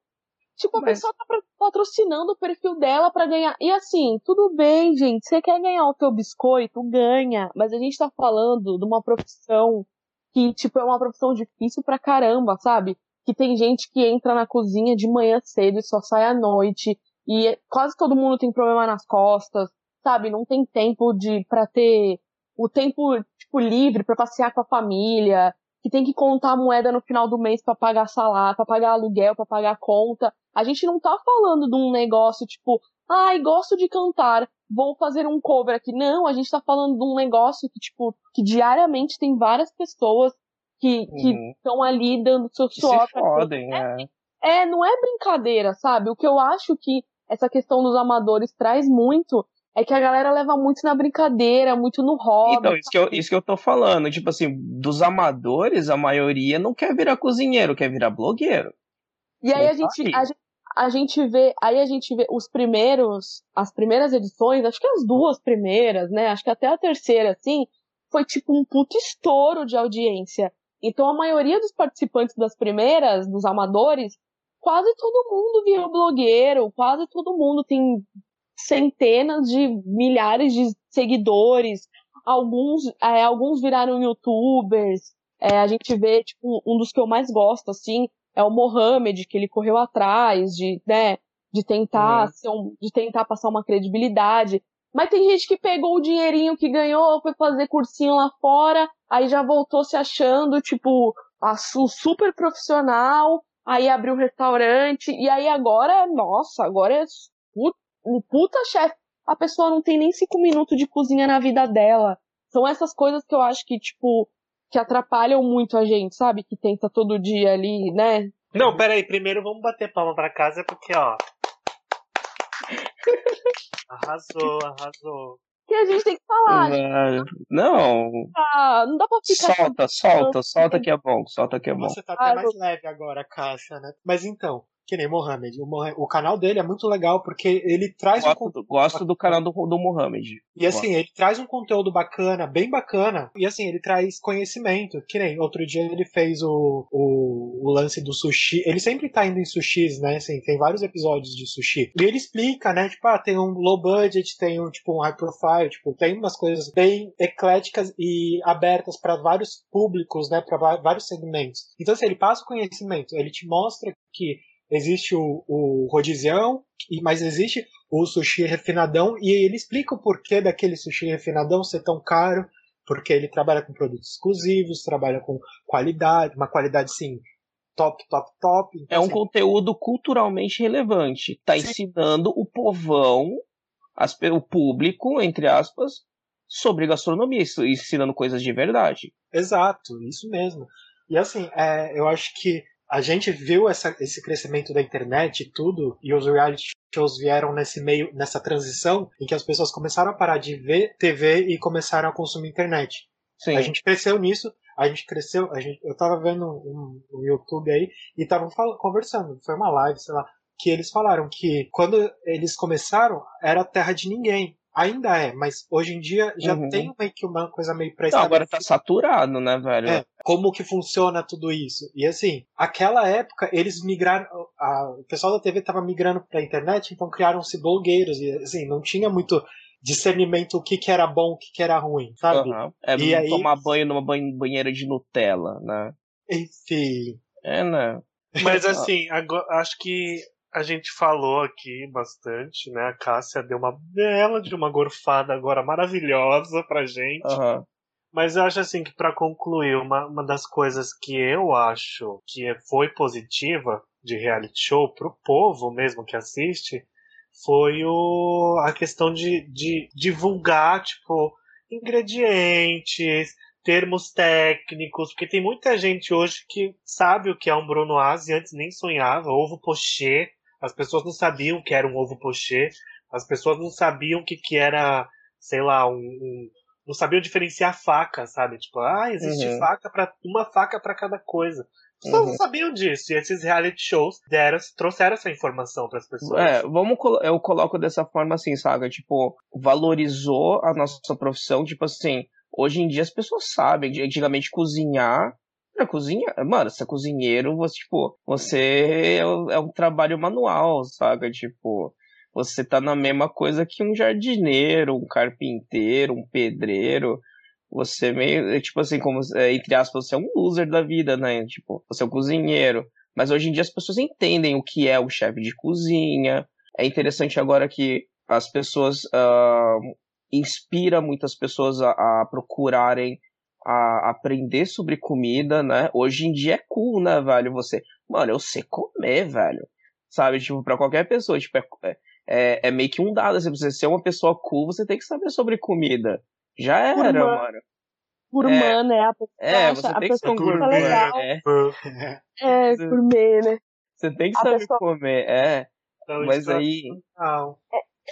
Tipo, a Mas... pessoa tá patrocinando o perfil dela para ganhar. E assim, tudo bem, gente. Você quer ganhar o teu biscoito? Ganha. Mas a gente tá falando de uma profissão que, tipo, é uma profissão difícil pra caramba, sabe? Que tem gente que entra na cozinha de manhã cedo e só sai à noite. E quase todo mundo tem problema nas costas, sabe? Não tem tempo de para ter o tempo, tipo, livre para passear com a família, que tem que contar a moeda no final do mês para pagar salário, para pagar aluguel, para pagar conta. A gente não tá falando de um negócio tipo, ai, gosto de cantar, vou fazer um cover aqui. Não, a gente tá falando de um negócio que, tipo, que diariamente tem várias pessoas que estão uhum. ali dando seu suor. Se fodem, é. é, não é brincadeira, sabe? O que eu acho que essa questão dos amadores traz muito é que a galera leva muito na brincadeira, muito no hobby. Então, isso que, eu, isso que eu tô falando. Tipo assim, dos amadores, a maioria não quer virar cozinheiro, quer virar blogueiro. E aí a gente, a gente, a gente vê, aí a gente vê os primeiros, as primeiras edições, acho que as duas primeiras, né? Acho que até a terceira, assim, foi tipo um puto estouro de audiência. Então a maioria dos participantes das primeiras, dos amadores, quase todo mundo virou blogueiro, quase todo mundo tem centenas de milhares de seguidores, alguns, é, alguns viraram youtubers, é, a gente vê, tipo, um dos que eu mais gosto, assim, é o Mohamed, que ele correu atrás de, né, de tentar, uhum. um, de tentar passar uma credibilidade. Mas tem gente que pegou o dinheirinho que ganhou, foi fazer cursinho lá fora, aí já voltou se achando, tipo, a, super profissional, aí abriu um restaurante, e aí agora, nossa, agora é um puta chefe. A pessoa não tem nem cinco minutos de cozinha na vida dela. São essas coisas que eu acho que, tipo, que atrapalham muito a gente, sabe? Que tenta todo dia ali, né? Não, peraí, primeiro vamos bater palma pra casa, porque, ó. arrasou, arrasou. Que a gente tem que falar. Não. Ah, não dá pra ficar. Solta, solta, solta que é bom, solta que é bom. Você tá até mais leve agora, Cássia, né? Mas então, que nem Mohamed. O, Mohamed. o, canal dele é muito legal porque ele traz gosto, um Gosto do canal do, do Mohamed. E assim, gosto. ele traz um conteúdo bacana, bem bacana. E assim, ele traz conhecimento. Que nem outro dia ele fez o, o, o lance do sushi. Ele sempre tá indo em sushis, né? Assim, tem vários episódios de sushi. E ele explica, né? Tipo, ah, tem um low budget, tem um tipo um high profile, tipo, tem umas coisas bem ecléticas e abertas para vários públicos, né? Para vários segmentos. Então, assim, ele passa o conhecimento, ele te mostra que existe o, o rodizião, mas existe o sushi refinadão, e ele explica o porquê daquele sushi refinadão ser tão caro, porque ele trabalha com produtos exclusivos, trabalha com qualidade, uma qualidade sim top, top, top. Então, é um assim, conteúdo culturalmente relevante. Está ensinando o povão, as, o público, entre aspas, sobre gastronomia, ensinando coisas de verdade. Exato, isso mesmo. E assim, é, eu acho que a gente viu essa, esse crescimento da internet e tudo, e os reality shows vieram nesse meio, nessa transição em que as pessoas começaram a parar de ver TV e começaram a consumir internet. Sim. A gente cresceu nisso, a gente cresceu, a gente, eu tava vendo um, um YouTube aí e estavam conversando, foi uma live, sei lá, que eles falaram que quando eles começaram era terra de ninguém ainda é, mas hoje em dia já uhum. tem meio que uma coisa meio pré Agora tá saturado, né, velho? É, como que funciona tudo isso. E assim, aquela época eles migraram, a, o pessoal da TV tava migrando pra internet, então criaram-se blogueiros e assim, não tinha muito discernimento o que, que era bom, o que, que era ruim, sabe? Uhum. É e aí... tomar banho numa banheira de Nutella, né? Enfim. É, né? Mas assim, agora, acho que a gente falou aqui bastante, né? A Cássia deu uma bela de uma gorfada agora maravilhosa pra gente. Uhum. Mas eu acho assim que para concluir, uma, uma das coisas que eu acho que foi positiva de reality show pro povo mesmo que assiste foi o, a questão de, de divulgar, tipo, ingredientes, termos técnicos, porque tem muita gente hoje que sabe o que é um Bruno Asi antes nem sonhava, ovo pochê, as pessoas não sabiam o que era um ovo pochê, as pessoas não sabiam o que, que era, sei lá, um, um não sabiam diferenciar faca, sabe? Tipo, ah, existe Uhum. faca para uma faca para cada coisa. As pessoas Uhum. não sabiam disso. E esses reality shows deram, trouxeram essa informação para as pessoas. É, vamos, eu coloco dessa forma assim, sabe? Tipo, valorizou a nossa profissão, tipo assim, hoje em dia as pessoas sabem, antigamente cozinhar, pra cozinhar, mano, você é cozinheiro, você, tipo, você é, um- é um trabalho manual, sabe? Tipo, você tá na mesma coisa que um jardineiro, um carpinteiro, um pedreiro, você meio, é, tipo assim, como, é, entre aspas, você é um loser da vida, né? Tipo, você é um cozinheiro. Mas hoje em dia as pessoas entendem o que é o chefe de cozinha. É interessante agora que as pessoas ah, inspira muitas pessoas a, a procurarem a aprender sobre comida, né? Hoje em dia é cool, né, velho? Você, mano, eu sei comer, velho. Sabe, tipo, pra qualquer pessoa, tipo, é, é, é meio que um dado, assim, pra você ser uma pessoa cool, você tem que saber sobre comida. Já era, Gourmand. mano. Gourmand, né? A pessoa É, você a tem que ser um gourmet. legal. É, É, gourmet, né? você tem que saber pessoa- comer, é. Então, Mas aí, legal.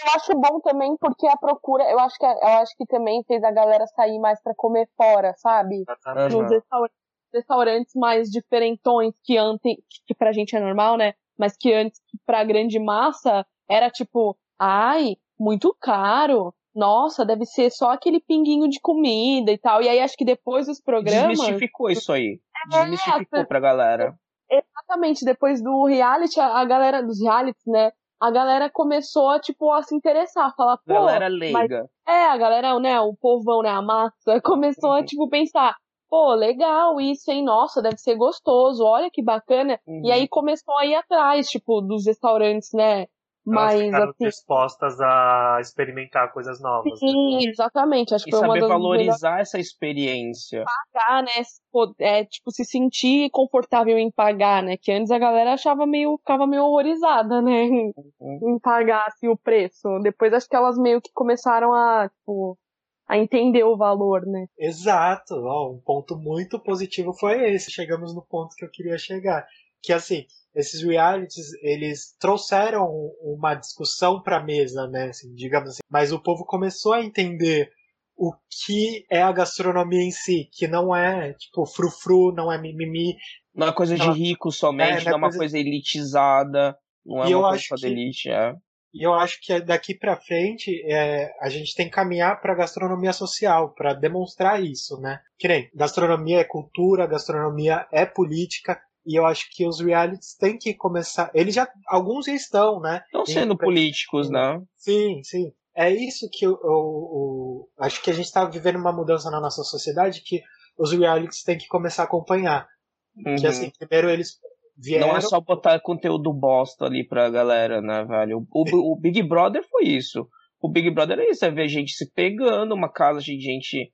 Eu acho bom também porque a procura, eu acho que eu acho que também fez a galera sair mais pra comer fora, sabe? Aham. Nos restaura- restaurantes mais diferentões que antes, que pra gente é normal, né? Mas que antes, pra grande massa, era tipo, ai, muito caro. Nossa, deve ser só aquele pinguinho de comida e tal. E aí acho que depois dos programas. desmistificou isso aí. É, Desmistificou pra galera. Exatamente, depois do reality, a a galera dos realities, né? A galera começou a, tipo, a se interessar, falar, pô, Galera leiga. É, a galera, né, o povão, né, a massa, começou a, Uhum. tipo, pensar, pô, legal isso, hein, nossa, deve ser gostoso, olha que bacana. Uhum. E aí começou a ir atrás, tipo, dos restaurantes, né, Elas mais, ficaram assim, dispostas a experimentar coisas novas. né? sim, exatamente, acho E que foi uma saber das melhores valorizar essa experiência. pagar, né, é, tipo, se sentir confortável em pagar, né, que antes a galera achava meio, ficava meio horrorizada, né, em, Uhum. em pagar, assim, o preço. Depois acho que elas meio que começaram a, tipo, a entender o valor, né. Exato, ó, um ponto muito positivo foi esse. Chegamos no ponto que eu queria chegar. Que assim, esses realities, eles trouxeram uma discussão pra mesa, né? Assim, digamos assim. Mas o povo começou a entender o que é a gastronomia em si, que não é tipo frufru, não é mimimi. Não é coisa de rico somente, É, não é não é uma coisa- coisa elitizada, não é E eu uma coisa acho só de que- elite, é. E eu acho que daqui pra frente é, a gente tem que caminhar pra gastronomia social, pra demonstrar isso, né? Que nem gastronomia é cultura, gastronomia é política, e eu acho que os realities têm que começar. Eles já. Alguns já estão, né? Estão sendo políticos, né? Sim, sim. É isso que eu, eu- eu- acho que a gente está vivendo uma mudança na nossa sociedade que os realities têm que começar a acompanhar. Que Uhum. assim, primeiro eles vieram. Não é só botar conteúdo bosta ali pra galera, né, velho? O, o Big Brother foi isso. O Big Brother é isso, é ver gente se pegando, uma casa de gente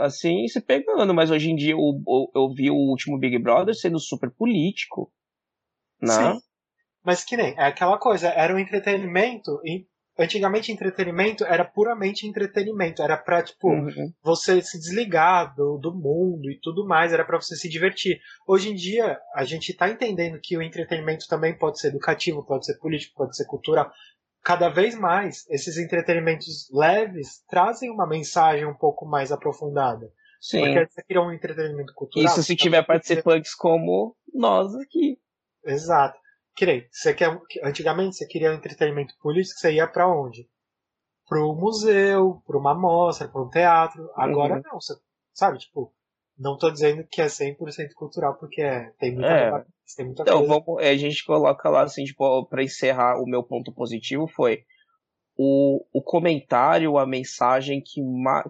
assim, se pegando. Mas hoje em dia o- o- eu vi o último Big Brother sendo super político. Né? Sim. Mas que nem, é aquela coisa, era um entretenimento. E antigamente entretenimento era puramente entretenimento. Era pra, tipo, Uhum. você se desligar do, do mundo e tudo mais, era pra você se divertir. Hoje em dia, a gente tá entendendo que o entretenimento também pode ser educativo, pode ser político, pode ser cultural. Cada vez mais, esses entretenimentos leves trazem uma mensagem um pouco mais aprofundada. Sim. Porque você cria um entretenimento cultural. Isso se tiver participantes como nós aqui. Exato. Que nem, você quer, antigamente você queria um entretenimento político, você ia pra onde? Pro museu, pra uma mostra, pra um teatro. Agora Uhum. não, você, sabe, tipo, não tô dizendo que é 100% cultural, porque é, tem muita, É. debate, tem muita Então, coisa. vamos, a gente coloca lá, assim, tipo, pra encerrar, o meu ponto positivo foi o, o comentário, a mensagem que,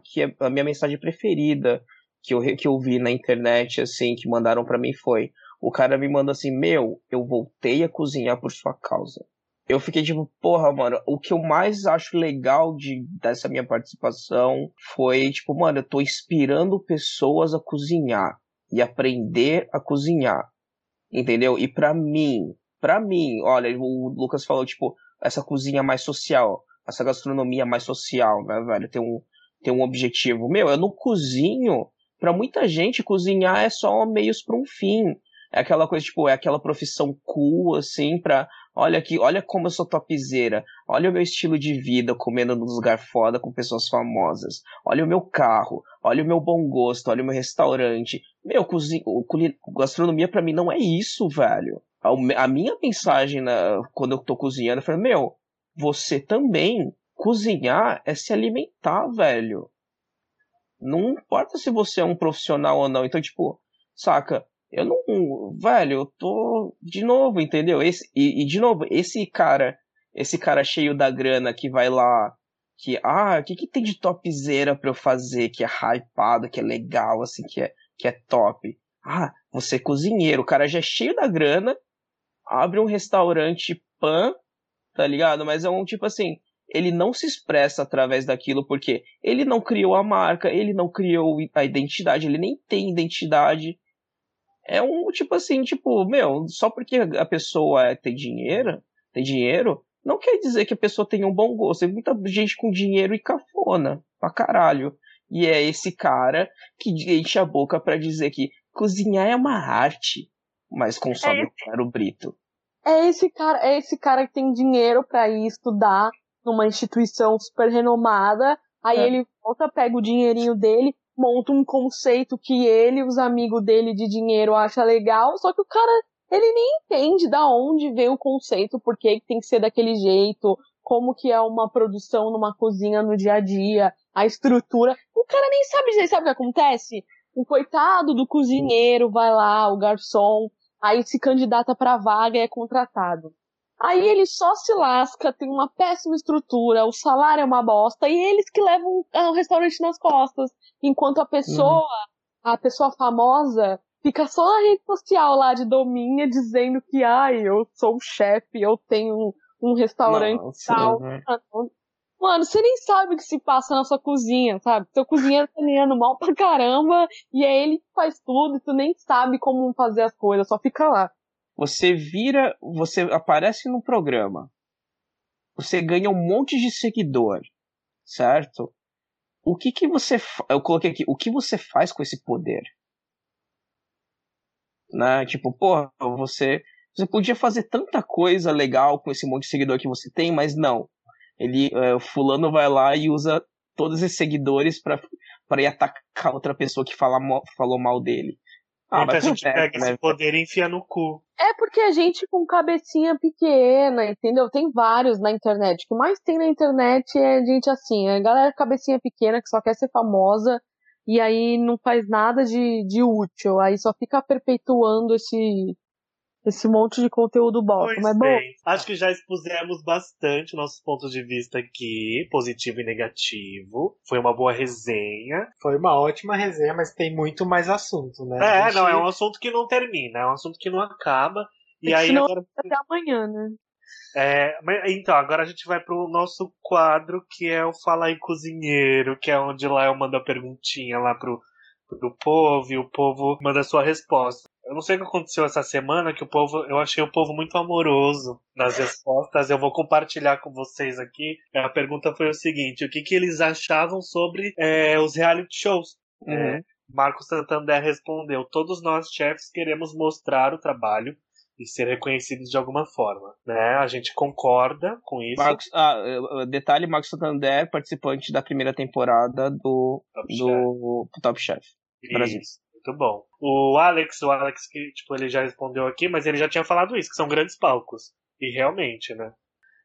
que é a minha mensagem preferida que eu, que eu vi na internet, assim, que mandaram pra mim foi: o cara me manda assim, meu, eu voltei a cozinhar por sua causa. Eu fiquei tipo, porra, mano, o que eu mais acho legal de, dessa minha participação foi, tipo, mano, eu tô inspirando pessoas a cozinhar e aprender a cozinhar. Entendeu? E para mim, para mim, olha, o Lucas falou, tipo, essa cozinha mais social, essa gastronomia mais social, né, velho? Tem um, tem um objetivo. Meu, eu não cozinho. Pra muita gente, cozinhar é só meios para um fim. É aquela coisa, tipo, é aquela profissão cool, assim, pra Olha aqui, olha como eu sou topzeira. Olha o meu estilo de vida comendo num lugar foda com pessoas famosas. Olha o meu carro. Olha o meu bom gosto. Olha o meu restaurante. Meu, cozinha, gastronomia para mim não é isso, velho. A, minha mensagem na, quando eu tô cozinhando foi: meu, você também. Cozinhar é se alimentar, velho. Não importa se você é um profissional ou não. Então, tipo, saca? Eu não. Velho, eu tô. De novo, entendeu? Esse, e, e, de novo, esse cara. Esse cara cheio da grana que vai lá. Que, ah, o que, que tem de topzera pra eu fazer? Que é hypado, que é legal, assim, que é, que é top. Ah, você é cozinheiro. O cara já é cheio da grana. Abre um restaurante pan, tá ligado? Mas é um tipo assim. Ele não se expressa através daquilo porque ele não criou a marca, ele não criou a identidade, ele nem tem identidade é um tipo assim, tipo, meu, só porque a pessoa tem dinheiro, tem dinheiro, não quer dizer que a pessoa tenha um bom gosto. Tem muita gente com dinheiro e cafona, pra caralho. E é esse cara que enche a boca para dizer que cozinhar é uma arte, mas consome é caro brito. É esse cara, é esse cara que tem dinheiro para ir estudar numa instituição super renomada, aí é. ele volta, pega o dinheirinho dele monta um conceito que ele os amigos dele de dinheiro acham legal, só que o cara, ele nem entende da onde vem o conceito, por que tem que ser daquele jeito, como que é uma produção numa cozinha no dia a dia, a estrutura. O cara nem sabe dizer, sabe o que acontece? O coitado do cozinheiro vai lá, o garçom, aí se candidata pra vaga e é contratado. Aí ele só se lasca, tem uma péssima estrutura, o salário é uma bosta, e eles que levam o restaurante nas costas. Enquanto a pessoa, uhum. a pessoa famosa, fica só na rede social lá de dominha dizendo que, ai, eu sou o chefe, eu tenho um restaurante Nossa, tal. Né? Mano, você nem sabe o que se passa na sua cozinha, sabe? Seu cozinheiro tá ganhando mal pra caramba, e é ele que faz tudo, e tu nem sabe como fazer as coisas, só fica lá. Você vira, você aparece no programa, você ganha um monte de seguidor, certo? O que que você, eu coloquei aqui, o que você faz com esse poder? Né? Tipo, porra, você, você podia fazer tanta coisa legal com esse monte de seguidor que você tem, mas não. Ele, é, fulano vai lá e usa todos esses seguidores para para ir atacar outra pessoa que fala, falou mal dele. Ah, Muita gente pega né? esse poder e enfia no cu. É porque a gente com cabecinha pequena, entendeu? Tem vários na internet. O que mais tem na internet é gente assim, a galera cabecinha pequena que só quer ser famosa e aí não faz nada de, de útil. Aí só fica perpetuando esse, esse monte de conteúdo. Pois mas bem, bom. Acho que já expusemos bastante nossos pontos de vista aqui, positivo e negativo. Foi uma boa resenha. Foi uma ótima resenha, mas tem muito mais assunto, né? É, gente... não, é um assunto que não termina, é um assunto que não acaba. E aí não agora... até amanhã, né? É, então, agora a gente vai pro nosso quadro que é o Fala aí Cozinheiro, que é onde lá eu mando a perguntinha lá pro, pro povo e o povo manda a sua resposta. Eu não sei o que aconteceu essa semana, que o povo, eu achei o povo muito amoroso nas respostas. Eu vou compartilhar com vocês aqui. A pergunta foi o seguinte: o que, que eles achavam sobre é, os reality shows? Uhum. É, Marcos Santander respondeu: Todos nós, chefs, queremos mostrar o trabalho e ser reconhecidos de alguma forma, né? A gente concorda com isso. Marcos, ah, detalhe, Marcos Santander, participante da primeira temporada do Top do Chef, Top Chef Brasil. Muito bom. O Alex, o Alex que tipo, ele já respondeu aqui, mas ele já tinha falado isso, que são grandes palcos. E realmente, né?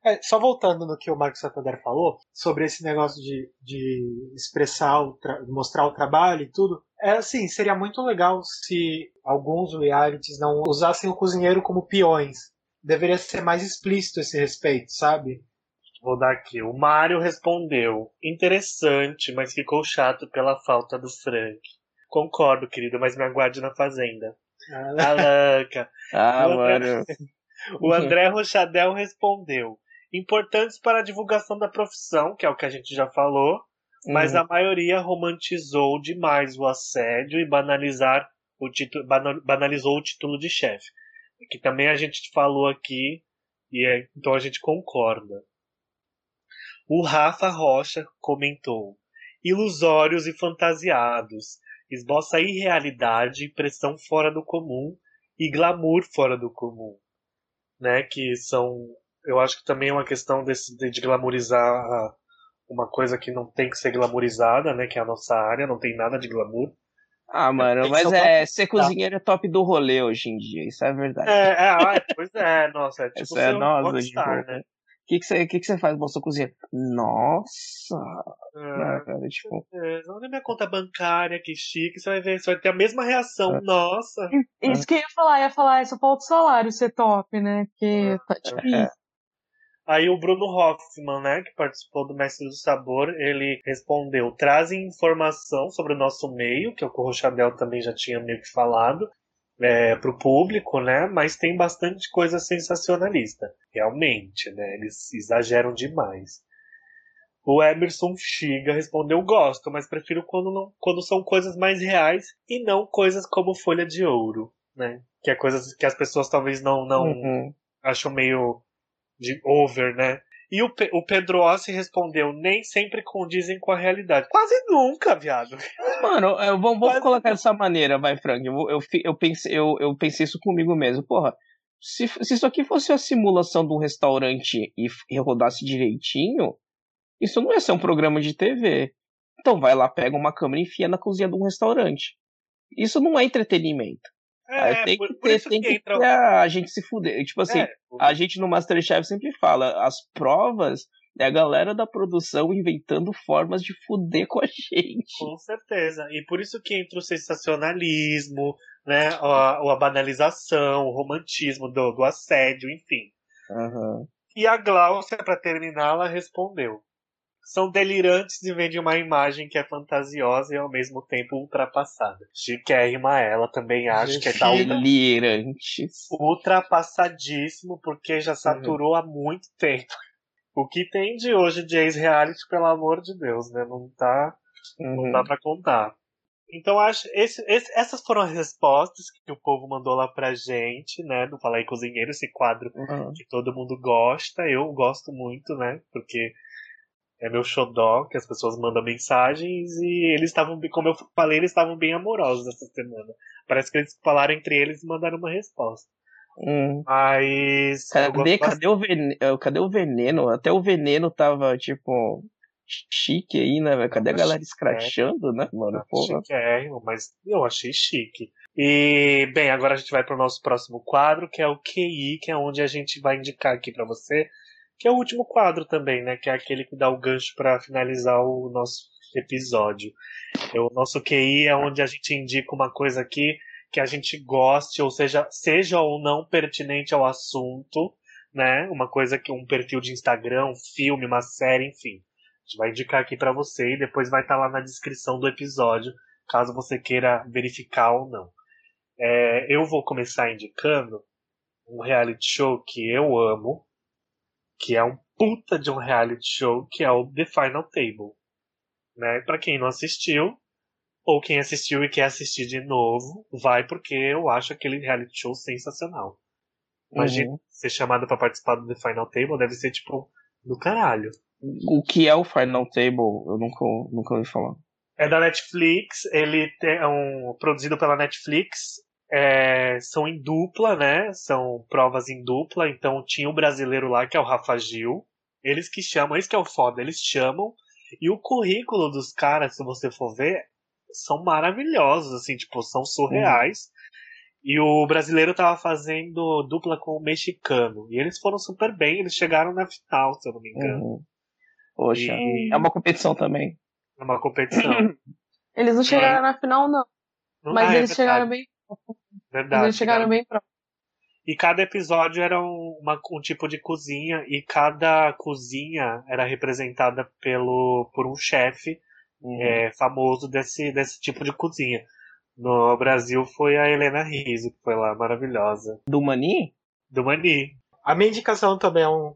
É, só voltando no que o Marcos Santander falou, sobre esse negócio de, de expressar, o mostrar o trabalho e tudo, é assim, seria muito legal se alguns realities não usassem o cozinheiro como peões. Deveria ser mais explícito esse respeito, sabe? Vou dar aqui. O Mário respondeu: interessante, mas ficou chato pela falta do Frank. Concordo, querido, mas me aguarde na fazenda. Ah, Alanca. ah, o André, mano. O André Rochadel respondeu: importantes para a divulgação da profissão, que é o que a gente já falou, mas Uhum. a maioria romantizou demais o assédio e banalizar o título, bana- banalizou o título de chefe. Que também a gente falou aqui, e é- então a gente concorda. O Rafa Rocha comentou: ilusórios e fantasiados, esboça irrealidade, pressão fora do comum e glamour fora do comum, né? Que são, eu acho que também é uma questão desse, de, de glamourizar uma coisa que não tem que ser glamourizada, né? Que é a nossa área, não tem nada de glamour. Ah, mano, Tem que mas é, ser cozinheiro é top do rolê hoje em dia, isso é verdade. É, é, é, pois é, nossa, é tipo Isso é um nós hoje, rockstar, pô. né? O que, que, você, que, que você faz, moça cozinheiro? Nossa! É, né, cara, tipo, é, olha minha conta bancária, que chique, você vai ver, você vai ter a mesma reação, É. nossa. Isso que eu ia falar, ia falar, é só falta o salário ser top, né? Porque tá difícil. é, Aí o Bruno Hoffman, né, que participou do Mestre do Sabor, ele respondeu: trazem informação sobre o nosso meio, que o Corrochadel também já tinha meio que falado, é, para o público, né, mas tem bastante coisa sensacionalista. Realmente, né, eles exageram demais. O Emerson Chiga respondeu: gosto, mas prefiro quando, não, quando são coisas mais reais e não coisas como Folha de Ouro, né, que é coisas que as pessoas talvez não, não uhum. acham meio de over, né? E o, Pe- o Pedro Ossi respondeu: nem sempre condizem com a realidade. Quase nunca, viado. Mano, eu, colocar dessa maneira, vai, Frank. Eu, eu, eu, pensei, eu, eu pensei isso comigo mesmo. Porra, se, se isso aqui fosse a simulação de um restaurante e, e rodasse direitinho, isso não ia ser um programa de TV. Então vai lá, pega uma câmera e enfia na cozinha de um restaurante. Isso não é entretenimento. Aí tem por, que por ter, tem que que entra. a gente se fuder. Tipo assim, É, a gente no Masterchef sempre fala, as provas é a galera da produção inventando formas de fuder com a gente. com certeza. E por isso que entra o sensacionalismo, né? A, a banalização, o romantismo do, do assédio, enfim. Aham. E a Glaucia, pra terminar, ela respondeu. São delirantes e vendem uma imagem que é fantasiosa e ao mesmo tempo ultrapassada. Chiquérrima ela também acho que é da Delirantes. ultrapassadíssimo porque já saturou há muito tempo. O que tem de hoje de ex-reality, pelo amor de Deus, né? Não tá, não Uhum. dá pra contar. Então acho esse, esse- essas foram as respostas que o povo mandou lá pra gente, né? Do Fala aí Cozinheiro, esse quadro Uhum. que todo mundo gosta. Eu gosto muito, né? Porque é meu xodó, que as pessoas mandam mensagens e eles estavam, como eu falei, eles estavam bem amorosos essa semana. Parece que eles falaram entre eles e mandaram uma resposta. Hum. Mas. Cadê, cadê, o veneno, cadê o veneno? Até o veneno tava, tipo, chique aí, né, velho? Cadê a galera escrachando, né, mano? Porra. Chiquérrimo, mas eu achei chique. E, bem, agora a gente vai pro nosso próximo quadro, que é o QI, que é onde a gente vai indicar aqui pra você, que é o último quadro também, né? Que é aquele que dá o gancho pra finalizar o nosso episódio. É, O nosso QI é onde a gente indica uma coisa aqui que a gente goste, ou seja, seja ou não pertinente ao assunto, né? Uma coisa que um perfil de Instagram, um filme, uma série, enfim. A gente vai indicar aqui pra você e depois vai estar lá na descrição do episódio, caso você queira verificar ou não. É, eu vou começar indicando um reality show que eu amo, que é um puta de um reality show, que é o The Final Table. Né? Para quem não assistiu, ou quem assistiu e quer assistir de novo, vai porque eu acho aquele reality show sensacional. Imagina Uhum. ser chamado pra participar do The Final Table, deve ser tipo do caralho. O que é o Final Table? Eu nunca, nunca ouvi falar. É da Netflix, ele é um produzido pela Netflix. É, são em dupla, né? São provas em dupla. Então tinha o brasileiro lá, que é o Rafa Gil. Eles que chamam, esse que é o foda, eles chamam. E o currículo dos caras, se você for ver, são maravilhosos, assim, tipo, são surreais. E o brasileiro tava fazendo dupla com o mexicano. E eles foram super bem, eles chegaram na final, se eu não me engano. Uhum. Poxa, E- é uma competição também. É uma competição. Eles não chegaram na final, não. Não- Mas ah, é eles chegaram verdade, bem. Verdade, eles chegaram bem próximo. E cada episódio era um, uma- um tipo de cozinha e cada cozinha era representada pelo, por um chefe Uhum. é, famoso desse, desse tipo de cozinha. No Brasil foi a Helena Rizzo, que foi lá, maravilhosa. Do Mani? Do Mani. A minha indicação também é um,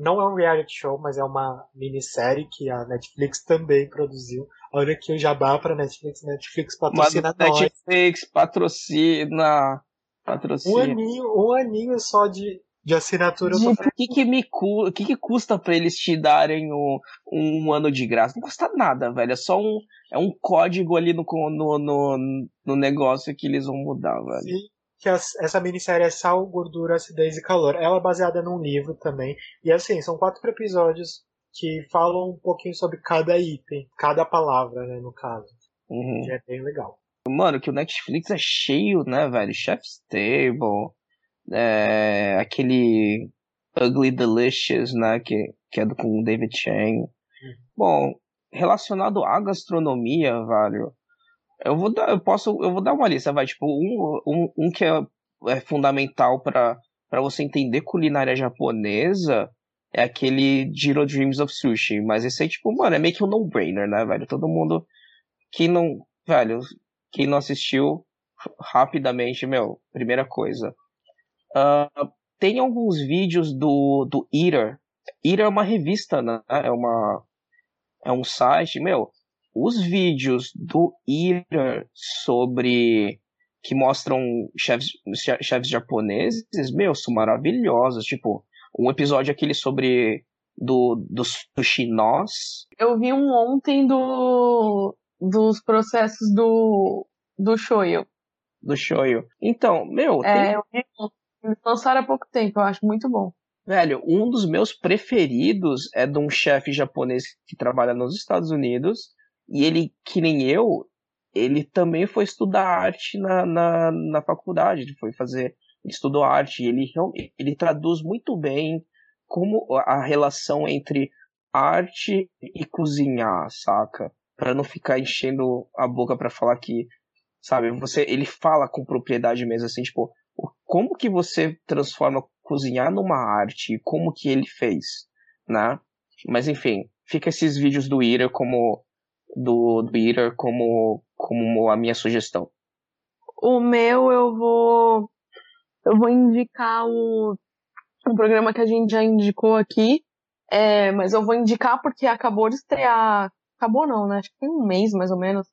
não é um reality show, mas é uma minissérie que a Netflix também produziu. Olha aqui o jabá pra Netflix. Netflix Mas patrocina nós. Netflix patrocina. Um Patrocina. aninho, um aninho só de, de assinatura. Gente, o que que me cu... que que custa pra eles te darem um, um ano de graça? Não custa nada, velho. É só um, é um código ali no, no, no, no negócio que eles vão mudar, velho. Sim, que as- essa minissérie é Sal, Gordura, Acidez e Calor. Ela é baseada num livro também. E assim, são quatro episódios que falam um pouquinho sobre cada item, cada palavra, né, no caso. Uhum. Que é bem legal. Mano, que o Netflix é cheio, né, velho? Chef's Table, é, aquele Ugly Delicious, né, que, que é do, com o David Chang. Bom, relacionado à gastronomia, velho, eu vou dar, eu posso, eu vou dar uma lista, vai, tipo, um, um, um que é, é fundamental para para você entender culinária japonesa é aquele Jiro Dreams of Sushi, mas esse aí, tipo, mano, é meio que um no-brainer, né, velho? Todo mundo que não, velho, quem não assistiu, rapidamente, meu, primeira coisa. Ah, tem alguns vídeos do, do Eater. Eater é uma revista, né? É uma. É um site, meu. Os vídeos do Eater sobre. que mostram chefes, che- chefes japoneses, meu, são maravilhosos. Tipo, um episódio aquele sobre. do, do sushi nós. Eu vi um ontem do dos processos do do Shoyu. do shoyu. Então, meu, tem É, eu vi um. Eles lançaram há pouco tempo, eu acho muito bom. Velho, um dos meus preferidos é de um chefe japonês que trabalha nos Estados Unidos. E ele, que nem eu, ele também foi estudar arte na, na, na faculdade. Ele foi fazer. Ele estudou arte. E ele, ele traduz muito bem como a relação entre arte e cozinhar, saca? Pra não ficar enchendo a boca pra falar que. Sabe, você, ele fala com propriedade mesmo, assim, tipo, como que você transforma cozinhar numa arte, como que ele fez, né? Mas enfim, fica esses vídeos do Ira como do, do Ira como como a minha sugestão. O meu eu vou eu vou indicar o um programa que a gente já indicou aqui, é, mas eu vou indicar porque acabou de estrear, acabou não, né? Acho que tem um mês mais ou menos,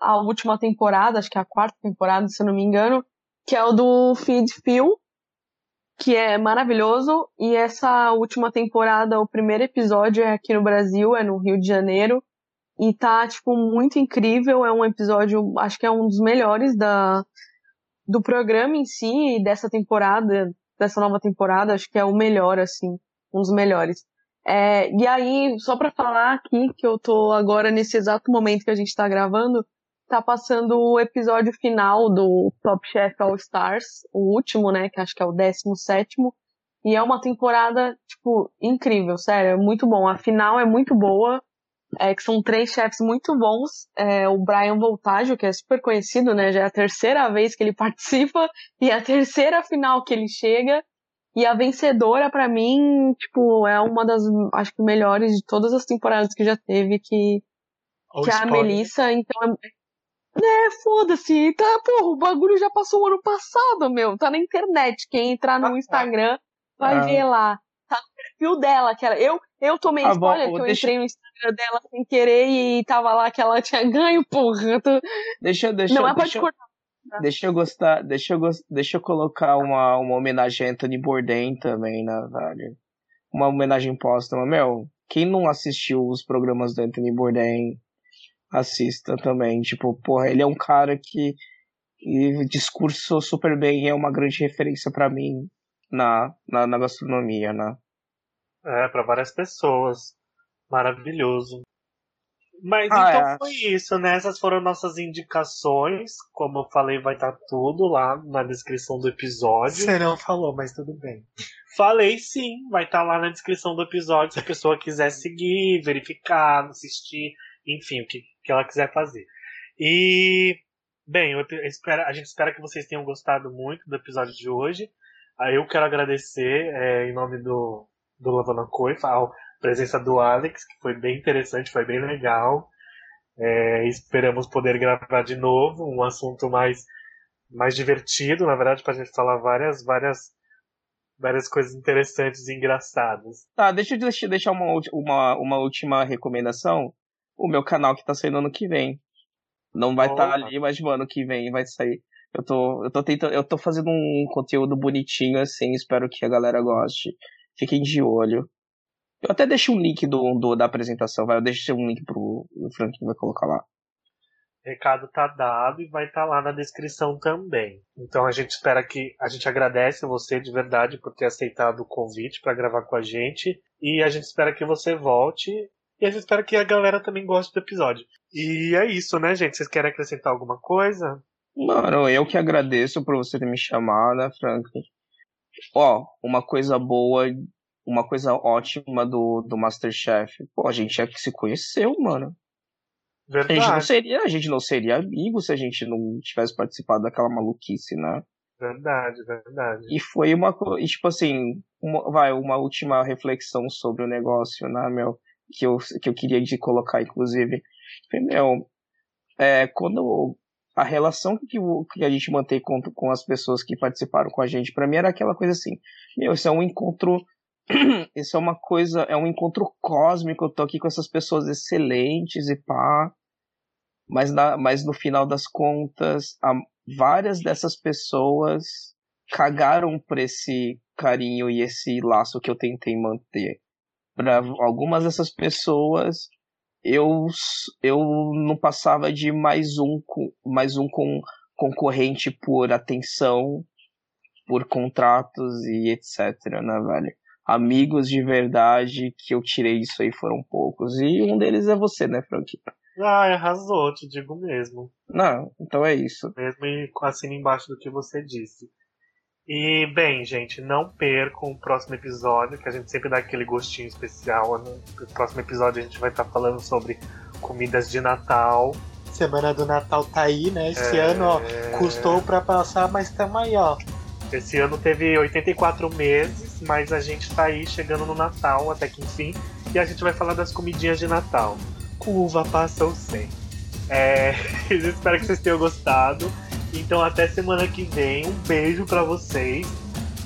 a última temporada, acho que é a quarta temporada, se eu não me engano, que é o do Feed Phil, que é maravilhoso, e essa última temporada, o primeiro episódio é aqui no Brasil, é no Rio de Janeiro, e tá, tipo, muito incrível, é um episódio, acho que é um dos melhores da, do programa em si, dessa temporada, dessa nova temporada, acho que é o melhor, assim, um dos melhores. É, e aí, só pra falar aqui, que eu tô agora nesse exato momento que a gente tá gravando, tá passando o episódio final do Top Chef All Stars, o último, né, que acho que é o 17 e é uma temporada, tipo, incrível, sério, é muito bom. A final é muito boa, é, que são três chefs muito bons. É, o Brian Voltaggio, que é super conhecido, né? Já é a terceira vez que ele participa e é a terceira final que ele chega. E a vencedora, pra mim, tipo, é uma das, acho que, melhores de todas as temporadas que já teve, que, que é a. Melissa. Então, é, né, foda-se. Tá, porra, o bagulho já passou o ano passado, meu. Tá na internet. Quem entrar no Instagram vai Ah. ver lá. Tá no perfil dela, que era. Eu, eu tomei Ah, bom, spoiler, que eu deixa- entrei no Instagram dela sem querer e tava lá que ela tinha ganho, porra. Eu tô- Deixa, deixa, Não é pode deixa, cortar. deixa eu gostar, deixa eu, deixa eu colocar uma, uma homenagem a Anthony Bourdain também, né, velho? Uma homenagem póstuma. Meu, quem não assistiu os programas do Anthony Bourdain, assista também. Tipo, porra, ele é um cara que e discursou super bem e é uma grande referência pra mim na, na, na gastronomia, né? É, pra várias pessoas. Maravilhoso. Mas Ah, então é. foi isso, né? Essas foram nossas indicações. Como eu falei, vai estar tudo lá na descrição do episódio. Você não falou, mas tudo bem. Falei sim, vai estar lá na descrição do episódio se a pessoa quiser seguir, verificar, assistir, enfim, o que, que ela quiser fazer. E, bem, espero- a gente espera que vocês tenham gostado muito do episódio de hoje. Aí eu quero agradecer, é, em nome do, do Lavana Coifa, a presença do Alex, que foi bem interessante, foi bem legal. É, esperamos poder gravar de novo, um assunto mais, mais divertido, na verdade, para a gente falar várias, várias várias coisas interessantes e engraçadas. Tá, deixa eu deixa- deixar uma, uma, uma última recomendação. O meu canal que tá saindo ano que vem. Não vai estar Opa. ali, mas no ano que vem vai sair. Eu tô, eu tô tentando, eu tô fazendo um conteúdo bonitinho assim, espero que a galera goste. Fiquem de olho. Eu até deixo um link do, do- da apresentação, vai. Eu deixo um link pro o Frank vai colocar lá. recado tá dado e vai estar lá na descrição também. Então a gente espera que a gente agradece você de verdade por ter aceitado o convite para gravar com a gente e a gente espera que você volte e a gente espera que a galera também goste do episódio. E é isso, né, gente? Vocês querem acrescentar alguma coisa? Mano, eu que agradeço por você ter me chamado, né, Frank? Ó, uma coisa boa, uma coisa ótima do, do Masterchef. Pô, a gente é que se conheceu, mano. A gente, não Verdade, seria, a gente não seria amigo se a gente não tivesse participado daquela maluquice, né? verdade, verdade. E foi uma coisa, tipo assim, uma, vai, uma última reflexão sobre o negócio, né, meu? Que eu, que eu queria de colocar, inclusive. Meu, é, quando a relação que, que a gente mantém com, com as pessoas que participaram com a gente, pra mim era aquela coisa assim, meu, isso é um encontro, isso é uma coisa, é um encontro cósmico, eu tô aqui com essas pessoas excelentes e pá, mas, na, mas no final das contas, a, várias dessas pessoas cagaram por esse carinho e esse laço que eu tentei manter. Para algumas dessas pessoas, eu, eu não passava de mais um, mais um com, concorrente por atenção, por contratos e etc, né, velho? Amigos de verdade que eu tirei isso aí foram poucos. E um deles é você, né, Frank? Ah, arrasou, te digo mesmo. Não, então é isso. mesmo e assina embaixo do que você disse. E, bem, gente, não percam o próximo episódio, que a gente sempre dá aquele gostinho especial. né? No próximo episódio a gente vai estar falando sobre comidas de Natal. Semana do Natal tá aí, né? Esse É, ano, ó, custou pra passar, mas tamo aí, ó. Esse ano teve 84 meses, mas a gente tá aí chegando no Natal, até que enfim. E a gente vai falar das comidinhas de Natal. Com uva passa ou sem. É, espero que vocês tenham gostado. Então até semana que vem. Um beijo pra vocês.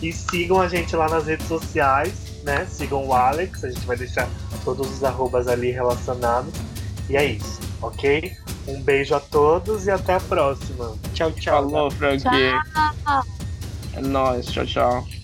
E sigam a gente lá nas redes sociais, né? Sigam o Alex, a gente vai deixar todos os arrobas ali relacionados. E é isso, ok? Um beijo a todos e até a próxima. Tchau, tchau. Falou, Frank. Tchau. É nóis, tchau, tchau.